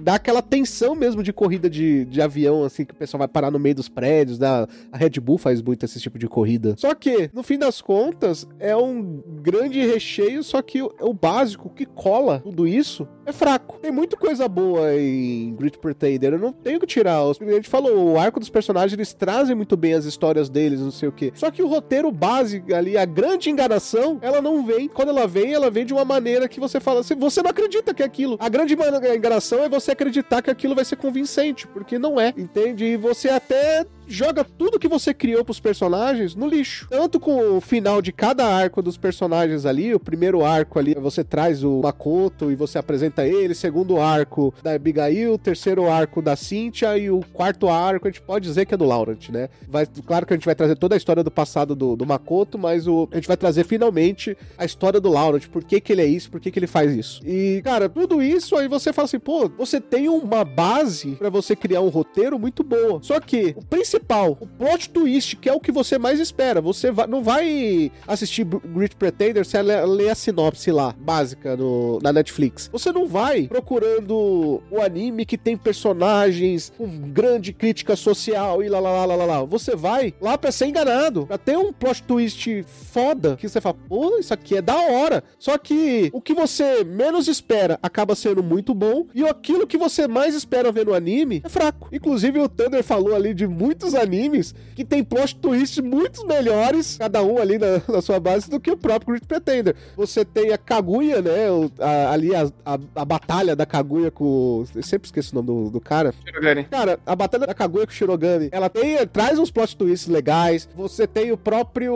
dá aquela tensão mesmo de corrida de, de avião, assim, que o pessoal vai parar no meio dos prédios, da, a Red Bull faz muito esse tipo de corrida. Só que, no fim das contas, é um grande recheio, só que o, o básico que cola tudo isso é fraco. Tem muita coisa boa em Great Pretender, eu não tenho que tirar. A gente falou, o arco dos personagens, eles trazem muito bem as histórias deles, não sei o que. Só que o roteiro básico ali, a grande enganação, ela não vem. Quando ela vem, ela vem de uma maneira que você fala assim, você não acredita que é aquilo. A grande enganação é você acreditar que aquilo vai ser convincente, porque não é, entende? E você até joga tudo que você criou pros personagens no lixo. Tanto com o final de cada arco dos personagens ali, o primeiro arco ali, você traz o Makoto e você apresenta ele, segundo arco da Abigail, terceiro arco da Cynthia e o quarto arco a gente pode dizer que é do Laurent, né? Vai, claro que a gente vai trazer toda a história do passado do, do Makoto, mas o, a gente vai trazer finalmente a história do Laurent, por que que ele é isso, por que que ele faz isso. E, cara, tudo isso aí você fala assim, pô, você tem uma base para você criar um roteiro muito boa. Só que o principal principal, o plot twist, que é o que você mais espera. Você vai, não vai assistir Great Pretender se ler a sinopse lá, básica, no, na Netflix. Você não vai procurando o anime que tem personagens com grande crítica social e lá, lá, lá, lá, lá. Você vai lá pra ser enganado, pra ter um plot twist foda, que você fala, pô, isso aqui é da hora. Só que o que você menos espera acaba sendo muito bom, e aquilo que você mais espera ver no anime é fraco. Inclusive, o Thunder falou ali de muitos muitos animes que tem plot twists muito melhores, cada um ali na, na sua base, do que o próprio Great Pretender. Você tem a Kaguya, né? O, a, ali a, a, a, batalha da Kaguya com. Eu sempre esqueço o nome do, do cara. Shirogane. Cara, a batalha da Kaguya com o Shirogane, ela tem, traz uns plot twists legais. Você tem o próprio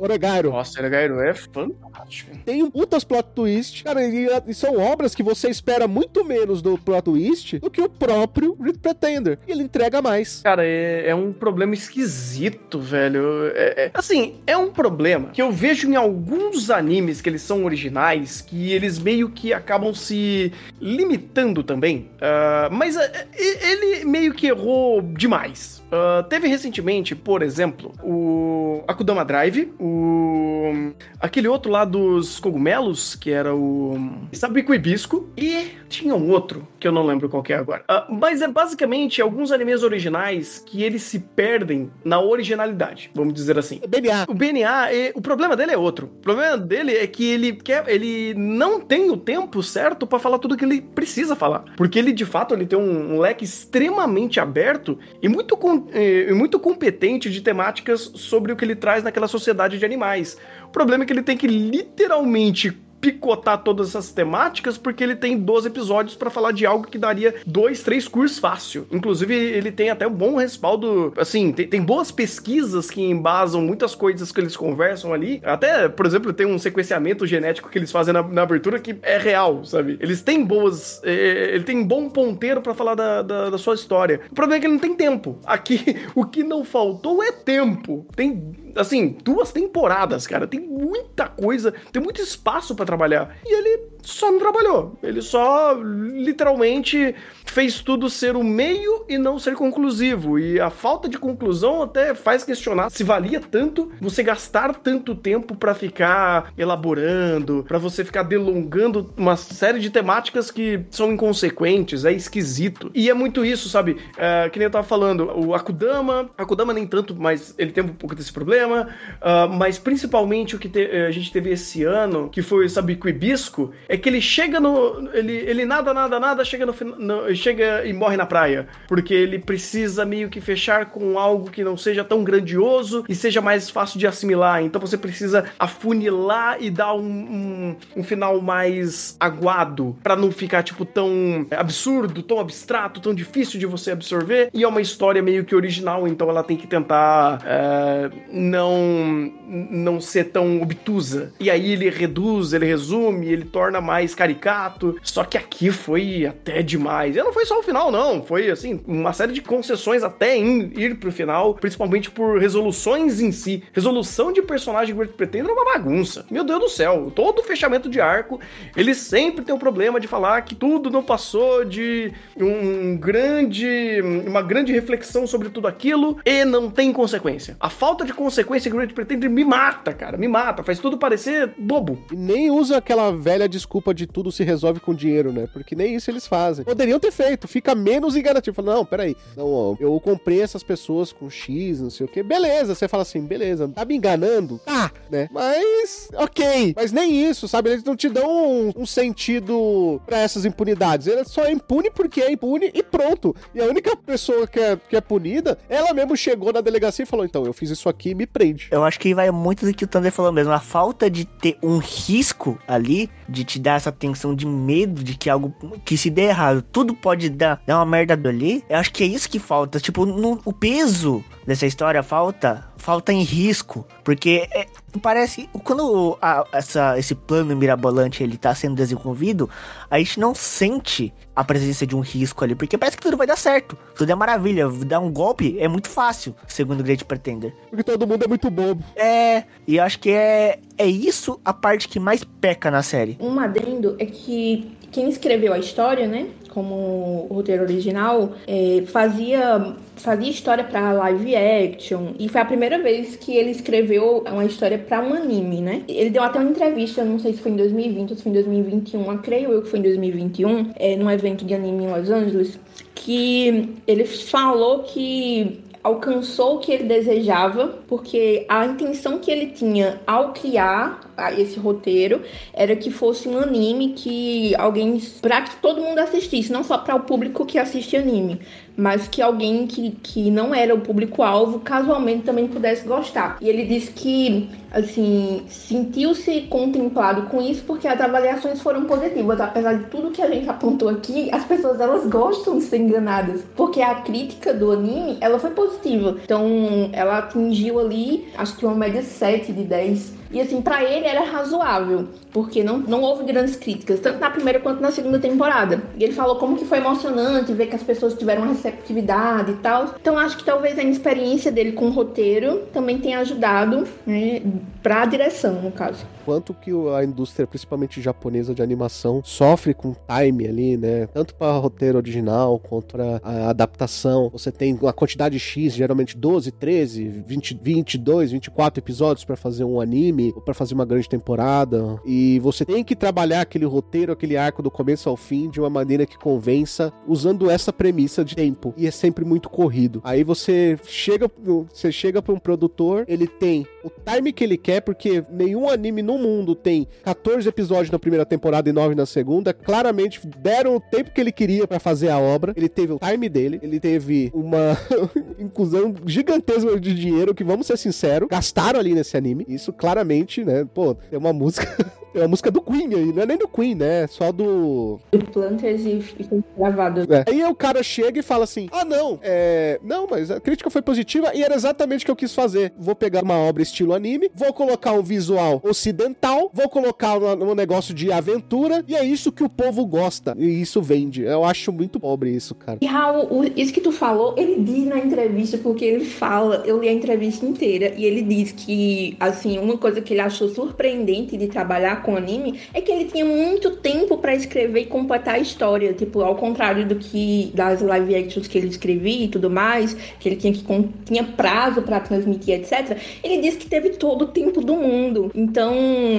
Oregairo. Nossa, Oregairo é fantástico. Tem muitas plot twists, cara, e, e, são obras que você espera muito menos do plot twist do que o próprio Great Pretender. E ele entrega mais. Cara, é, é um problema esquisito, velho. É, é, assim, é um problema que eu vejo em alguns animes que eles são originais, que eles meio que acabam se limitando também. Uh, mas uh, ele meio que errou demais. Uh, teve recentemente, por exemplo, o Akudama Drive, o aquele outro lá dos cogumelos, que era o Sabico Hibisco, e tinha um outro, que eu não lembro qual é agora. Uh, mas é basicamente alguns animes originais que eles se perdem na originalidade, vamos dizer assim. O BNA. O BNA, é, o problema dele é outro. O problema dele é que ele quer, ele não tem o tempo certo para falar tudo que ele precisa falar. Porque ele, de fato, ele tem um, um leque extremamente aberto e muito com e muito competente de temáticas sobre o que ele traz naquela sociedade de animais. O problema é que ele tem que literalmente picotar todas essas temáticas porque ele tem 12 episódios para falar de algo que daria dois, três cursos fácil. Inclusive, ele tem até um bom respaldo, assim, tem, tem, boas pesquisas que embasam muitas coisas que eles conversam ali. Até, por exemplo, tem um sequenciamento genético que eles fazem na, na abertura que é real, sabe? Eles têm boas. É, é ele tem um bom ponteiro para falar da, da, da sua história. O problema é que ele não tem tempo. Aqui, o que não faltou é tempo. Tem assim, duas temporadas, cara. Tem muita coisa, tem muito espaço para trabalhar. E ele só não trabalhou. Ele só literalmente fez tudo ser o meio e não ser conclusivo. E a falta de conclusão até faz questionar se valia tanto você gastar tanto tempo para ficar elaborando, para você ficar delongando uma série de temáticas que são inconsequentes, é esquisito. E é muito isso, sabe? É, que nem eu tava falando, o Akudama, Akudama nem tanto, mas ele tem um pouco desse problema, uh, mas principalmente o que te, a gente teve esse ano, que foi, sabe, Hibisco, é que ele chega no. Ele, ele nada, nada, nada, chega no, no, chega e morre na praia. Porque ele precisa meio que fechar com algo que não seja tão grandioso e seja mais fácil de assimilar. Então você precisa afunilar e dar um, um, um final mais aguado. para não ficar, tipo, tão absurdo, tão abstrato, tão difícil de você absorver. E é uma história meio que original, então ela tem que tentar é, não, não ser tão obtusa. E aí ele reduz, ele resume, ele torna mais caricato. Só que aqui foi até demais. E não foi só o final, não. Foi, assim, uma série de concessões até em ir pro final, principalmente por resoluções em si. Resolução de personagem Great Pretender é uma bagunça. Meu Deus do céu. Todo fechamento de arco, ele sempre tem o problema de falar que tudo não passou de um grande. uma grande reflexão sobre tudo aquilo e não tem consequência. A falta de consequência Great Pretender me mata, cara. Me mata. Faz tudo parecer bobo. E nem usa aquela velha desculpa de tudo se resolve com dinheiro, né? Porque nem isso eles fazem. Poderiam ter feito, fica menos enganativo. Fala, não, peraí. Não, ó, eu comprei essas pessoas com X, não sei o que. Beleza, você fala assim, beleza, tá me enganando? Tá, né? Mas, ok. Mas nem isso, sabe? Eles não te dão um, um sentido pra essas impunidades. Ele só é impune porque é impune e pronto. E a única pessoa que é, que é punida, ela mesmo chegou na delegacia e falou, então, eu fiz isso aqui me prende. Eu acho que vai muito do que o Thunder falou mesmo. A falta de ter um risco ali, de te dar essa tensão de medo de que algo que se der errado, tudo pode dar, dar uma merda ali. Eu acho que é isso que falta. Tipo, no, o peso dessa história falta falta em risco, porque é, parece quando a, essa, esse plano mirabolante ele tá sendo desenvolvido, a gente não sente a presença de um risco ali, porque parece que tudo vai dar certo, tudo é maravilha, dar um golpe é muito fácil, segundo o Great Pretender. Porque todo mundo é muito bobo. É, e acho que é é isso a parte que mais peca na série. Um adendo é que quem escreveu a história, né, como roteiro original, é, fazia fazia história para live action e foi a primeira vez que ele escreveu uma história para um anime, né? Ele deu até uma entrevista, não sei se foi em 2020 ou se foi em 2021, creio eu que foi em 2021, é, num evento de anime em Los Angeles, que ele falou que alcançou o que ele desejava, porque a intenção que ele tinha ao criar a esse roteiro era que fosse um anime que alguém. pra que todo mundo assistisse, não só para o público que assiste anime, mas que alguém que, que não era o público-alvo casualmente também pudesse gostar. E ele disse que, assim, sentiu-se contemplado com isso porque as avaliações foram positivas. Apesar de tudo que a gente apontou aqui, as pessoas elas gostam de ser enganadas, porque a crítica do anime, ela foi positiva. Então, ela atingiu ali, acho que uma média 7 de 10 e assim, para ele era razoável, porque não, não houve grandes críticas, tanto na primeira quanto na segunda temporada. E ele falou como que foi emocionante ver que as pessoas tiveram receptividade e tal. Então acho que talvez a experiência dele com o roteiro também tenha ajudado né, para a direção, no caso. Quanto que a indústria, principalmente japonesa de animação, sofre com time ali, né? Tanto para roteiro original quanto para a adaptação. Você tem uma quantidade X, geralmente 12, 13, 20, 22, 24 episódios para fazer um anime anime, ou para fazer uma grande temporada. E você tem que trabalhar aquele roteiro, aquele arco do começo ao fim de uma maneira que convença, usando essa premissa de tempo. E é sempre muito corrido. Aí você chega, você chega para um produtor, ele tem o time que ele quer, porque nenhum anime no mundo tem 14 episódios na primeira temporada e 9 na segunda. Claramente deram o tempo que ele queria para fazer a obra. Ele teve o time dele, ele teve uma inclusão gigantesca de dinheiro que, vamos ser sinceros, gastaram ali nesse anime. Isso claramente né? Pô, tem uma música. tem uma música do Queen aí, não é nem do Queen, né? Só do. Do Planters e foi gravado. É. Aí o cara chega e fala assim: Ah, não, é. Não, mas a crítica foi positiva e era exatamente o que eu quis fazer. Vou pegar uma obra estilo anime, vou colocar um visual ocidental, vou colocar um negócio de aventura, e é isso que o povo gosta. E isso vende. Eu acho muito pobre isso, cara. E Raul, isso que tu falou, ele diz na entrevista, porque ele fala, eu li a entrevista inteira, e ele diz que, assim, uma coisa que ele achou surpreendente de trabalhar com anime é que ele tinha muito tempo para escrever e completar a história. Tipo, ao contrário do que das live actions que ele escrevia e tudo mais, que ele tinha que tinha prazo para transmitir, etc. Ele disse que teve todo o tempo do mundo. Então,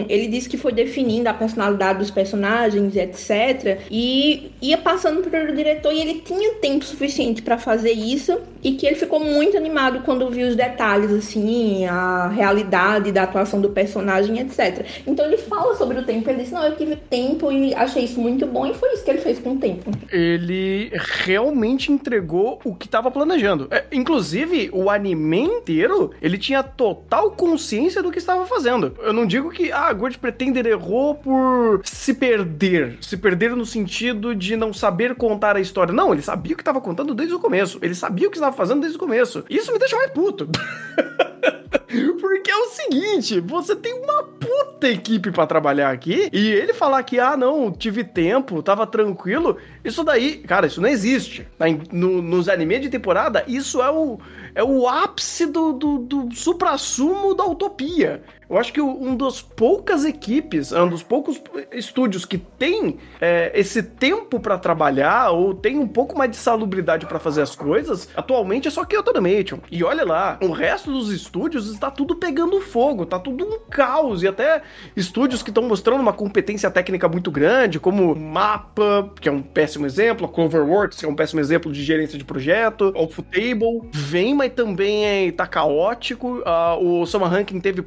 ele disse que foi definindo a personalidade dos personagens, etc. E ia passando pro diretor e ele tinha tempo suficiente para fazer isso e que ele ficou muito animado quando viu os detalhes, assim, a realidade da atuação do personagem, etc. Então ele fala sobre o tempo, ele disse, não, eu tive tempo e achei isso muito bom, e foi isso que ele fez com o tempo. Ele realmente entregou o que estava planejando. É, inclusive, o anime inteiro, ele tinha total consciência do que estava fazendo. Eu não digo que, ah, Gord Pretender errou por se perder. Se perder no sentido de não saber contar a história. Não, ele sabia o que estava contando desde o começo. Ele sabia o que estava fazendo desde o começo. Isso me deixa mais puto. Porque é o seguinte, você tem uma puta equipe para trabalhar aqui e ele falar que, ah, não, tive tempo, tava tranquilo, isso daí, cara, isso não existe. No, nos animes de temporada, isso é o, é o ápice do, do, do supra-sumo da utopia. Eu acho que um dos poucas equipes, um dos poucos estúdios que tem é, esse tempo para trabalhar ou tem um pouco mais de salubridade para fazer as coisas, atualmente é só Kyoto Animation. E olha lá, o resto dos estúdios está tudo pegando fogo, tá tudo um caos e até estúdios que estão mostrando uma competência técnica muito grande, como Mapa, que é um péssimo exemplo, a Cloverworks, que é um péssimo exemplo de gerência de projeto, Table, vem, mas também é, tá caótico, uh, o Summer Ranking teve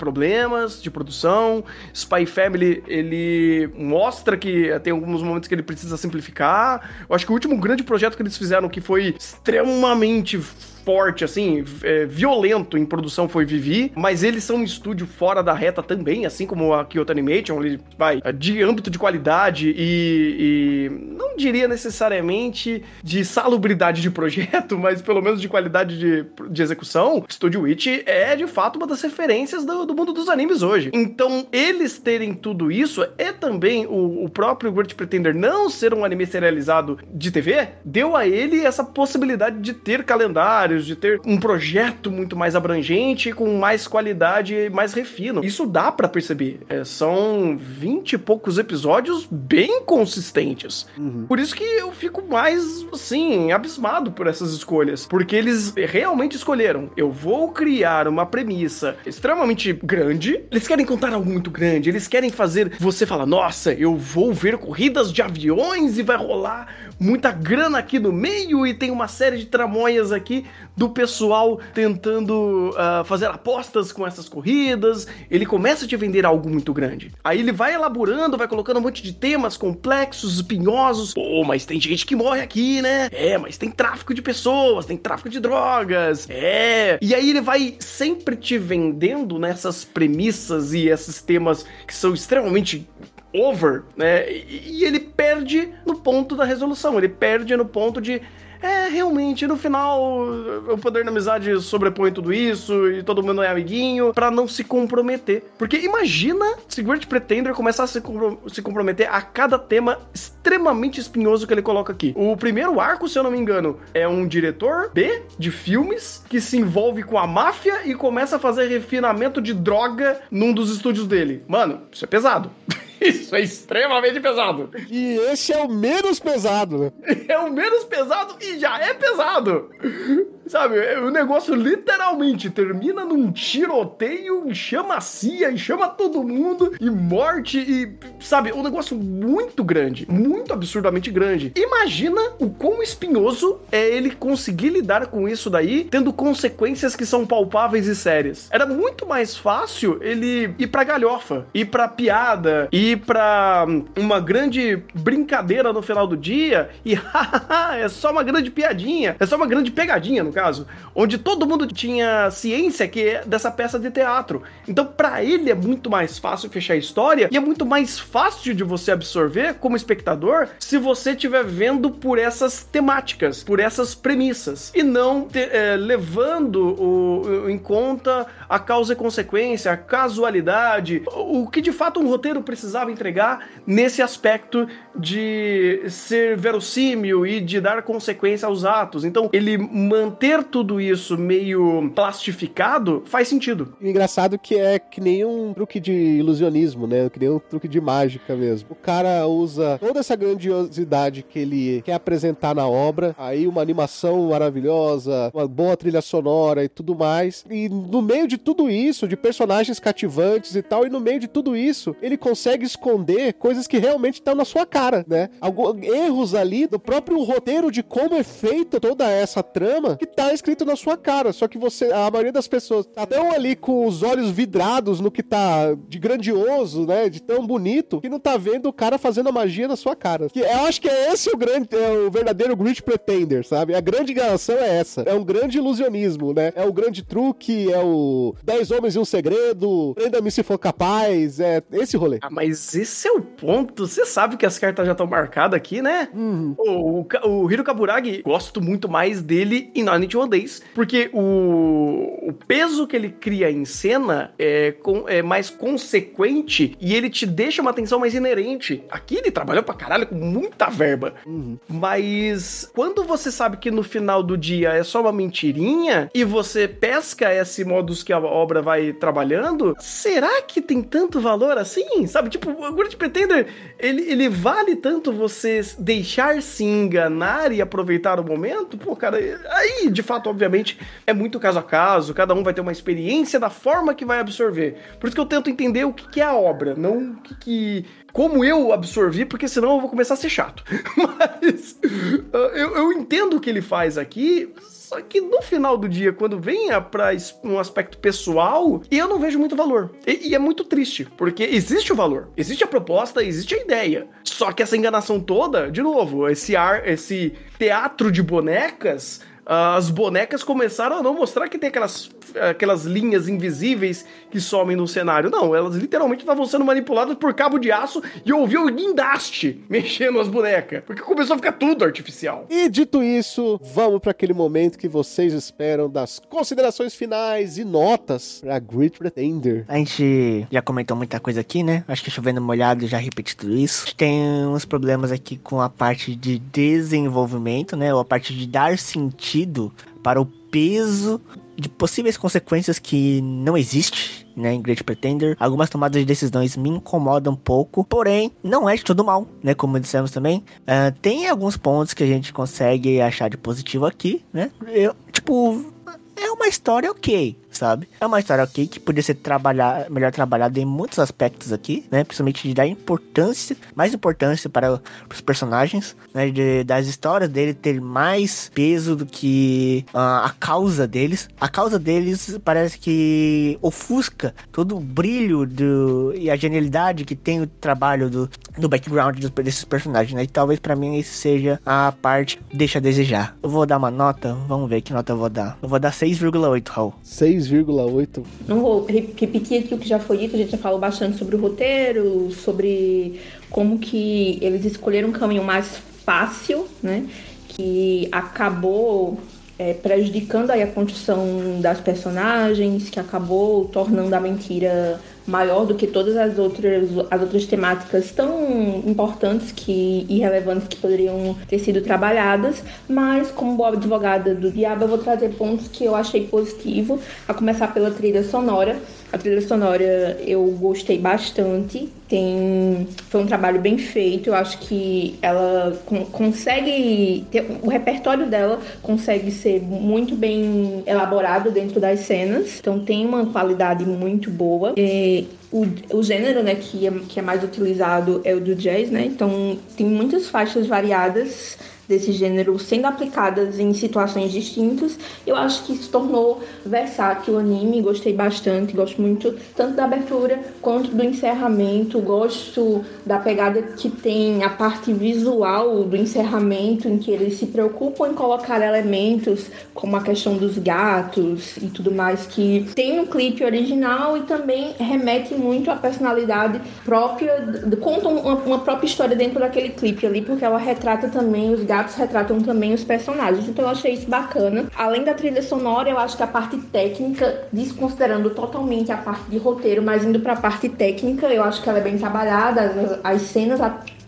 problemas de produção. Spy Family, ele mostra que tem alguns momentos que ele precisa simplificar. Eu acho que o último grande projeto que eles fizeram que foi extremamente forte, assim, é, violento em produção foi Vivi, mas eles são um estúdio fora da reta também, assim como a Kyoto Animation, ele vai de âmbito de qualidade e, e não diria necessariamente de salubridade de projeto, mas pelo menos de qualidade de, de execução. Studio Witch é de fato uma das referências do, do mundo dos animes hoje. Então, eles terem tudo isso é também o, o próprio Great Pretender não ser um anime serializado de TV, deu a ele essa possibilidade de ter calendário de ter um projeto muito mais abrangente, com mais qualidade e mais refino. Isso dá para perceber. É, são vinte e poucos episódios bem consistentes. Uhum. Por isso que eu fico mais, assim, abismado por essas escolhas. Porque eles realmente escolheram. Eu vou criar uma premissa extremamente grande. Eles querem contar algo muito grande. Eles querem fazer você falar: nossa, eu vou ver corridas de aviões e vai rolar muita grana aqui no meio e tem uma série de tramóias aqui do pessoal tentando uh, fazer apostas com essas corridas. Ele começa a te vender algo muito grande. Aí ele vai elaborando, vai colocando um monte de temas complexos, espinhosos. Pô, mas tem gente que morre aqui, né? É, mas tem tráfico de pessoas, tem tráfico de drogas. É. E aí ele vai sempre te vendendo nessas premissas e esses temas que são extremamente over, né? E, ele perde no ponto da resolução, ele perde no ponto de é, realmente, no final, o poder da amizade sobrepõe tudo isso e todo mundo é amiguinho para não se comprometer. Porque imagina se Great Pretender começar a se, compro se comprometer a cada tema extremamente espinhoso que ele coloca aqui. O primeiro arco, se eu não me engano, é um diretor B de filmes que se envolve com a máfia e começa a fazer refinamento de droga num dos estúdios dele. Mano, isso é pesado. Isso é extremamente pesado. E esse é o menos pesado, né? É o menos pesado e já é pesado. Sabe, o negócio literalmente termina num tiroteio, chama a CIA chama todo mundo, e morte, e sabe, um negócio muito grande, muito absurdamente grande. Imagina o quão espinhoso é ele conseguir lidar com isso daí, tendo consequências que são palpáveis e sérias. Era muito mais fácil ele ir pra galhofa, ir pra piada, ir pra uma grande brincadeira no final do dia, e é só uma grande piadinha, é só uma grande pegadinha, no caso, onde todo mundo tinha ciência que é dessa peça de teatro. Então, para ele é muito mais fácil fechar a história e é muito mais fácil de você absorver como espectador se você estiver vendo por essas temáticas, por essas premissas e não te, é, levando o, em conta a causa e consequência, a casualidade, o que de fato um roteiro precisava entregar nesse aspecto de ser verossímil e de dar consequência aos atos. Então, ele manter tudo isso meio plastificado faz sentido. Engraçado que é que nem um truque de ilusionismo, né? Que nem um truque de mágica mesmo. O cara usa toda essa grandiosidade que ele quer apresentar na obra, aí uma animação maravilhosa, uma boa trilha sonora e tudo mais. E no meio de tudo isso, de personagens cativantes e tal, e no meio de tudo isso, ele consegue esconder coisas que realmente estão na sua cara, né? Alguns erros ali do próprio roteiro de como é feita toda essa trama que tá escrito na sua cara. Só que você, a maioria das pessoas tá tão ali com os olhos vidrados no que tá de grandioso, né? De tão bonito, que não tá vendo o cara fazendo a magia na sua cara. Que eu acho que é esse o grande, é o verdadeiro Great Pretender, sabe? A grande enganação é essa. É um grande ilusionismo, né? É o grande truque, é o 10 homens e um segredo, prenda-me se for capaz, é esse rolê. Ah, mas esse é o ponto. Você sabe que as cartas já estão marcadas aqui, né? Uhum. O, o, o Hiro Kaburagi, gosto muito mais dele em Nine One Days, porque o, o peso que ele cria em cena é, com, é mais consequente e ele te deixa uma atenção mais inerente. Aqui ele trabalhou pra caralho com muita verba. Uhum. Mas quando você sabe que no final do dia é só uma mentirinha e você pesca esse modus que a obra vai trabalhando, será que tem tanto valor assim? Sabe, tipo, o Great Pretender, ele, ele vale tanto você deixar se enganar e aproveitar o momento? Pô, cara, aí, de fato, obviamente, é muito caso a caso, cada um vai ter uma experiência da forma que vai absorver. Por isso que eu tento entender o que, que é a obra, não o que, que como eu absorvi, porque senão eu vou começar a ser chato. Mas eu, eu entendo o que ele faz aqui, só que no final do dia, quando vem para um aspecto pessoal, eu não vejo muito valor. E, e, é muito triste, porque existe o valor, existe a proposta, existe a ideia. Só que essa enganação toda, de novo, esse ar, esse teatro de bonecas as bonecas começaram a não mostrar que tem aquelas, aquelas linhas invisíveis que somem no cenário. Não, elas literalmente estavam sendo manipuladas por cabo de aço e eu ouvi o guindaste mexendo as bonecas. Porque começou a ficar tudo artificial. E dito isso, vamos para aquele momento que vocês esperam das considerações finais e notas pra Great Pretender. A gente já comentou muita coisa aqui, né? Acho que chovendo molhado já repeti tudo isso. Tem uns problemas aqui com a parte de desenvolvimento, né? Ou a parte de dar sentido sentido para o peso de possíveis consequências que não existe né, em Great Pretender. Algumas tomadas de decisões me incomodam um pouco, porém, não é de todo mal, né, como dissemos também. Uh, tem alguns pontos que a gente consegue achar de positivo aqui, né? Eu, tipo, é uma história ok sabe? É uma história ok que poderia ser trabalhar, melhor trabalhada em muitos aspectos aqui, né? Principalmente de dar importância, mais importância para os personagens, né? De, das histórias dele ter mais peso do que uh, a causa deles. A causa deles parece que ofusca todo o brilho do, e a genialidade que tem o trabalho do, do background dos, desses personagens, né? E talvez para mim esse seja a parte que deixa a desejar. Eu vou dar uma nota, vamos ver que nota eu vou dar. Eu vou dar 6,8, Raul. 6,8. Não vou repetir aqui o que já foi dito, a gente já falou bastante sobre o roteiro, sobre como que eles escolheram um caminho mais fácil, né? Que acabou é, prejudicando aí a construção das personagens, que acabou tornando a mentira maior do que todas as outras, as outras temáticas tão importantes que, e relevantes que poderiam ter sido trabalhadas, mas como boa advogada do diabo, eu vou trazer pontos que eu achei positivo, a começar pela trilha sonora. A trilha sonora eu gostei bastante. Tem foi um trabalho bem feito. Eu acho que ela consegue ter, o repertório dela consegue ser muito bem elaborado dentro das cenas. Então tem uma qualidade muito boa. E, o, o gênero, né, que é, que é mais utilizado é o do jazz, né? Então tem muitas faixas variadas desse gênero sendo aplicadas em situações distintas. Eu acho que se tornou versátil o anime, gostei bastante, gosto muito tanto da abertura quanto do encerramento, gosto da pegada que tem a parte visual do encerramento, em que eles se preocupam em colocar elementos como a questão dos gatos e tudo mais que tem no clipe original e também remete muito à personalidade própria, conta uma, uma própria história dentro daquele clipe ali, porque ela retrata também os gatos gatos retratam também os personagens. Então eu achei isso bacana. Além da trilha sonora, eu acho que a parte técnica, desconsiderando totalmente a parte de roteiro, mas indo para a parte técnica, eu acho que ela é bem trabalhada. As, as cenas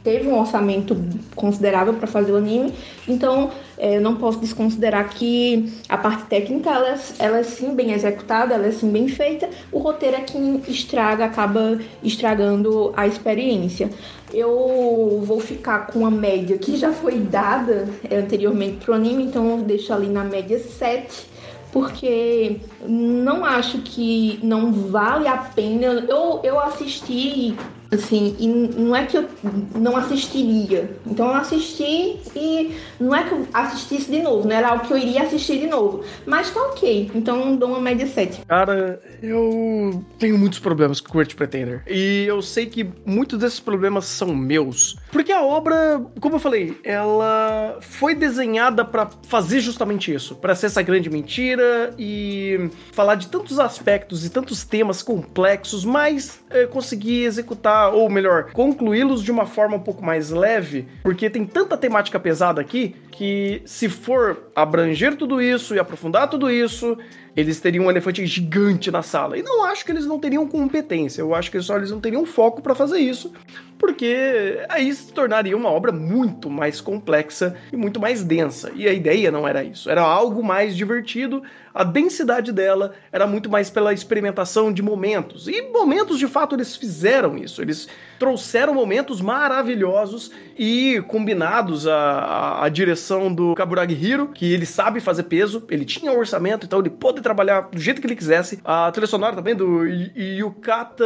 teve um orçamento considerável para fazer o anime, então é, eu não posso desconsiderar que a parte técnica ela, ela é sim bem executada, ela é sim bem feita, o roteiro é quem estraga, acaba estragando a experiência. Eu vou ficar com a média que já foi dada é, anteriormente pro anime, então eu deixo ali na média 7 porque não acho que não vale a pena. Eu, eu assisti Assim, e não é que eu não assistiria. Então eu assisti e não é que eu assistisse de novo, não era algo que eu iria assistir de novo. Mas tá ok. Então dou uma média 7. Cara, eu tenho muitos problemas com Kurt Pretender. E eu sei que muitos desses problemas são meus. Porque a obra, como eu falei, ela foi desenhada para fazer justamente isso, para ser essa grande mentira e falar de tantos aspectos e tantos temas complexos, mas é, conseguir executar ou melhor, concluí-los de uma forma um pouco mais leve, porque tem tanta temática pesada aqui que se for abranger tudo isso e aprofundar tudo isso, eles teriam um elefante gigante na sala. E não acho que eles não teriam competência, eu acho que só eles não teriam foco para fazer isso, porque aí se tornaria uma obra muito mais complexa e muito mais densa. E a ideia não era isso, era algo mais divertido. A densidade dela era muito mais pela experimentação de momentos. E momentos, de fato, eles fizeram isso. Eles trouxeram momentos maravilhosos e combinados a, a, a direção do Kaburagi Hiro, que ele sabe fazer peso, ele tinha orçamento, então ele pôde trabalhar do jeito que ele quisesse. A trilha sonora também do Yukata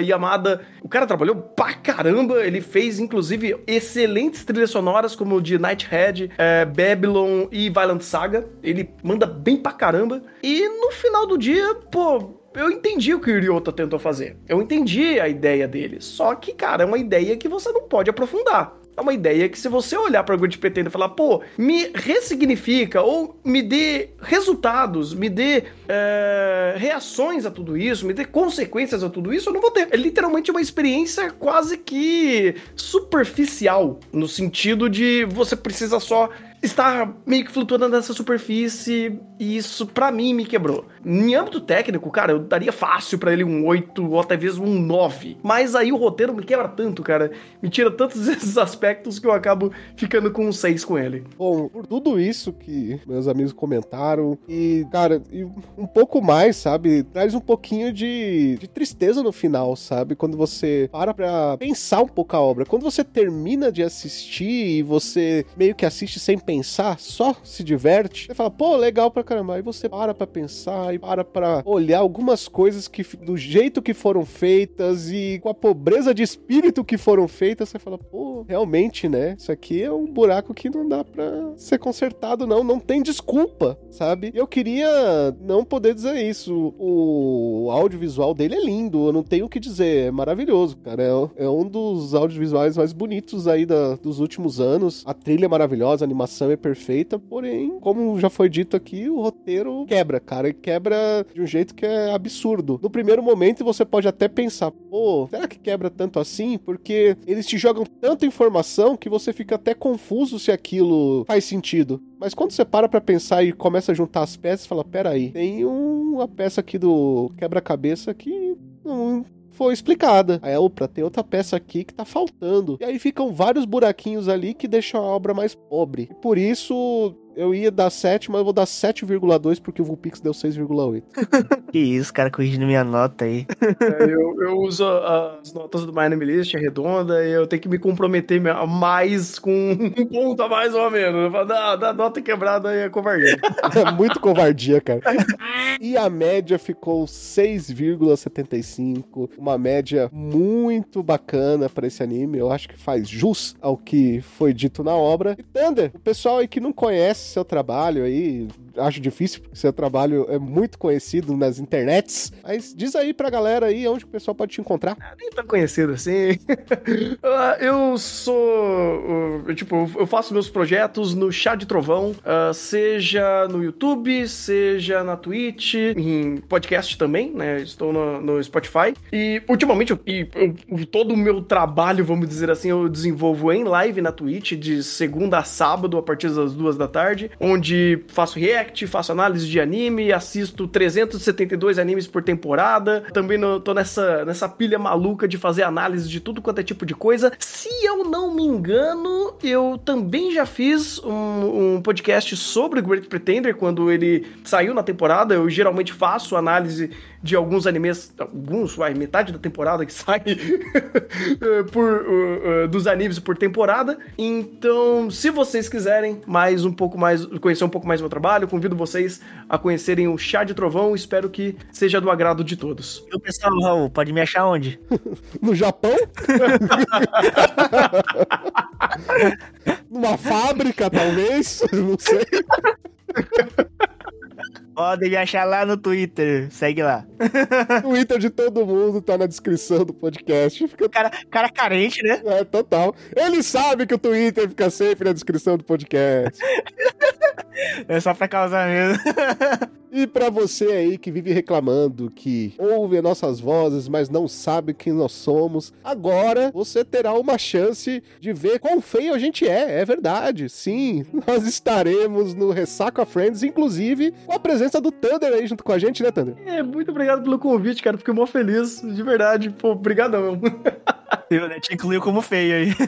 Yamada, o cara trabalhou pra caramba, ele fez inclusive excelentes trilhas sonoras como de Nighthead, é, Babylon e Violent Saga. Ele manda bem pra caramba. E no final do dia, pô, eu entendi o que o Ryota tentou fazer. Eu entendi a ideia dele. Só que, cara, é uma ideia que você não pode aprofundar. É uma ideia que se você olhar para o Good Pretender e falar, pô, me ressignifica ou me dê resultados, me dê é, reações a tudo isso, me dê consequências a tudo isso, eu não vou ter. É literalmente uma experiência quase que superficial, no sentido de você precisa só está meio que flutuando nessa superfície e isso para mim me quebrou. Em âmbito técnico, cara, eu daria fácil para ele um 8 ou até mesmo um 9. Mas aí o roteiro me quebra tanto, cara. Me tira tantos esses aspectos que eu acabo ficando com um 6 com ele. Bom, por tudo isso que meus amigos comentaram e, cara, e um pouco mais, sabe? Traz um pouquinho de, de tristeza no final, sabe? Quando você para pra pensar um pouco a obra. Quando você termina de assistir e você meio que assiste sem pensar pensar, só se diverte, você fala, pô, legal pra caramba. Aí você para pra pensar e para pra olhar algumas coisas que, do jeito que foram feitas e com a pobreza de espírito que foram feitas, você fala, pô, realmente, né? Isso aqui é um buraco que não dá pra ser consertado, não. Não tem desculpa, sabe? Eu queria não poder dizer isso. O audiovisual dele é lindo, eu não tenho o que dizer. É maravilhoso, cara. É, é um dos audiovisuais mais bonitos aí da, dos últimos anos. A trilha é maravilhosa, a animação é perfeita, porém, como já foi dito aqui, o roteiro quebra, cara. E quebra de um jeito que é absurdo. No primeiro momento, você pode até pensar, pô, será que quebra tanto assim? Porque eles te jogam tanta informação que você fica até confuso se aquilo faz sentido. Mas quando você para pra pensar e começa a juntar as peças, fala, peraí, tem uma peça aqui do quebra-cabeça que não foi explicada. Aí, opa, tem outra peça aqui que tá faltando. E aí ficam vários buraquinhos ali que deixam a obra mais pobre. E por isso, eu ia dar 7, mas eu vou dar 7,2 porque o Vulpix deu 6,8. que isso, cara, corrigindo minha nota aí. É, eu, eu, uso as notas do My Name List, é redonda, e eu tenho que me comprometer mais com um ponto a mais ou a menos. Dá, dá nota quebrada aí é covardia. é muito covardia, cara. E a média ficou 6,75. Uma média muito bacana para esse anime. Eu acho que faz jus ao que foi dito na obra. E Thunder, o pessoal aí que não conhece seu trabalho aí. Acho difícil, porque seu trabalho é muito conhecido nas internets. Mas diz aí pra galera aí onde o pessoal pode te encontrar. Ah, nem tão conhecido assim. Ah, eu sou. Tipo, eu faço meus projetos no Chá de Trovão, uh, seja no YouTube, seja na Twitch, em podcast também, né? Estou no, no Spotify. E ultimamente, eu, eu, todo o meu trabalho, vamos dizer assim, eu desenvolvo em live na Twitch, de segunda a sábado, a partir das duas da tarde, onde faço react, faço análise de anime, assisto 372 animes por temporada. Também no, tô nessa, nessa pilha maluca de fazer análise de tudo quanto é tipo de coisa. Se eu não me engano, eu também já fiz um, um podcast sobre o Great Pretender quando ele saiu na temporada. Eu geralmente faço análise de alguns animes, alguns, vai, metade da temporada que sai por, uh, uh, dos animes por temporada. Então, se vocês quiserem mais um pouco mais, conhecer um pouco mais do meu trabalho, convido vocês a conhecerem o Chá de Trovão. Espero que seja do agrado de todos. E o pessoal, Raul, pode me achar onde? no Japão? Numa fábrica, talvez? Não sei. Podem me achar lá no Twitter. Segue lá. Twitter de todo mundo tá na descrição do podcast. Fica... Cara, cara carente, né? É, total. Ele sabe que o Twitter fica sempre na descrição do podcast. É só pra causar mesmo. E para você aí que vive reclamando que ouve nossas vozes, mas não sabe quem nós somos, agora você terá uma chance de ver quão feio a gente é. É verdade. Sim, nós estaremos no Ressaca Friends, inclusive com a presença do Thunder aí junto com a gente, né, Thunder? É, muito obrigado pelo convite, cara. Fiquei mó feliz, de verdade. Pô, obrigadão. Eu, né, te incluiu como feio aí.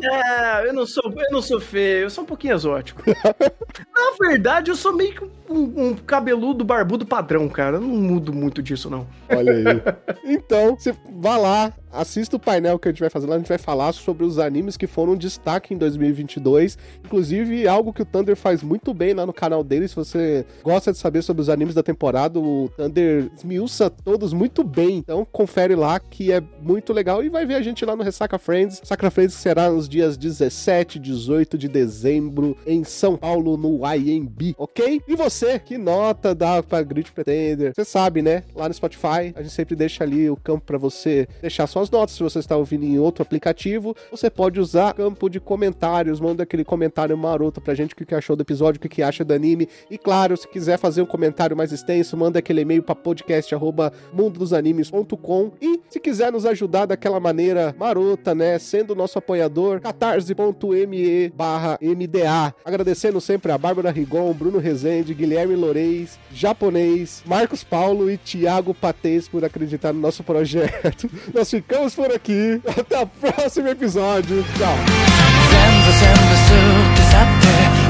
É, eu não sou, eu não sou feio, eu sou um pouquinho exótico. Na verdade, eu sou meio que um, um cabeludo barbudo padrão, cara. Eu não mudo muito disso, não. Olha aí. Então, você vá lá, assista o painel que a gente vai fazer lá, a gente vai falar sobre os animes que foram destaque em 2022, inclusive algo que o Thunder faz muito bem lá no canal dele, se você gosta de saber sobre os animes da temporada, o Thunder esmiuça todos muito bem, então confere lá que é muito legal e vai ver a gente lá no Ressaca Friends, Sacra Friends será nos dias 17 e 18 de dezembro em São Paulo, no IMB, ok? E você, que nota dá pra Grid Pretender? Você sabe, né? Lá no Spotify, a gente sempre deixa ali o campo para você deixar sua as notas. Se você está ouvindo em outro aplicativo, você pode usar campo de comentários. Manda aquele comentário maroto pra gente o que achou do episódio, o que acha do anime. E claro, se quiser fazer um comentário mais extenso, manda aquele e-mail para podcast@mundodosanimes.com. E se quiser nos ajudar daquela maneira marota, né, sendo nosso apoiador, catarse.me/mda. Agradecendo sempre a Bárbara Rigon, Bruno Rezende, Guilherme Loreis, Japonês, Marcos Paulo e Thiago Patês por acreditar no nosso projeto. Nós ficamos ficamos por aqui. Até o próximo episódio. Tchau.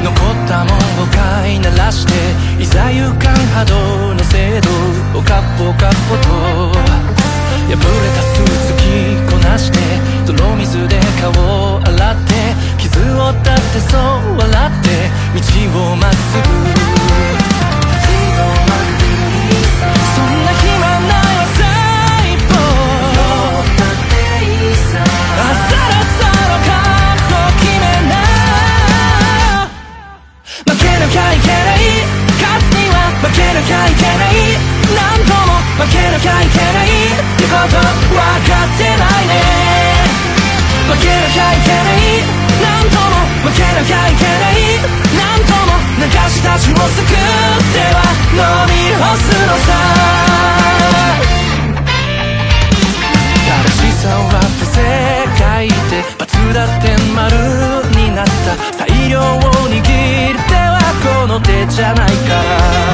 残ったもんを飼いならしていざ勇敢波動の制度をカッポカッポと破れたスーツ着こなして泥水で顔を洗って傷を立ってそう笑って道をまっすぐ負けなきゃいけない何度も負けなきゃいけないってこと分かってないね負けなきゃいけない何度も負けなきゃいけない何度も流した血を救っては飲み干すのさ正しさを待って世界って罰だって丸になった裁量を握ってはこの手じゃないから。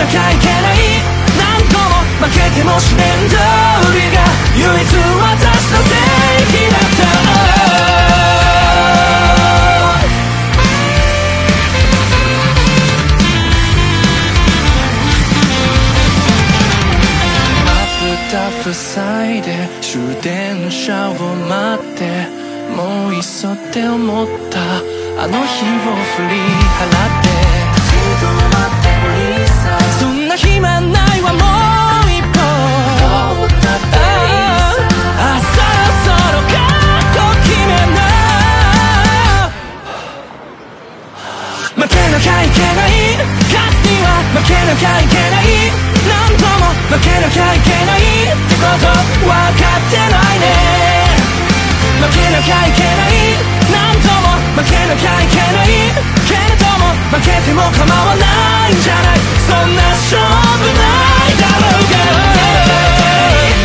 なきゃいけない何とも負けても自然通りが唯一私の正義だった。真っ二塞いで終電車を待って。もういっそって思った。あの日を振り払って。けなきゃいけない。何とも負けなきゃいけないってこと分かってないね。負けなきゃいけない。何とも負けなきゃいけない。けれども負けても構わないんじゃない。そんな勝負ないだろうが。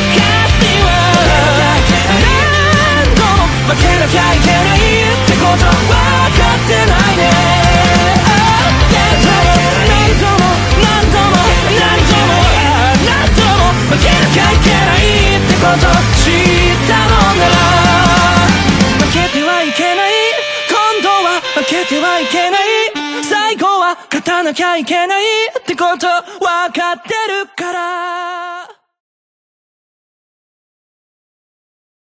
勝つには。何度も負けなきゃいけないってこと分かってないね。きゃいけないってこと知ったのなら。負けてはいけない。今度は負けてはいけない。最後は勝たなきゃいけないってこと分かってる。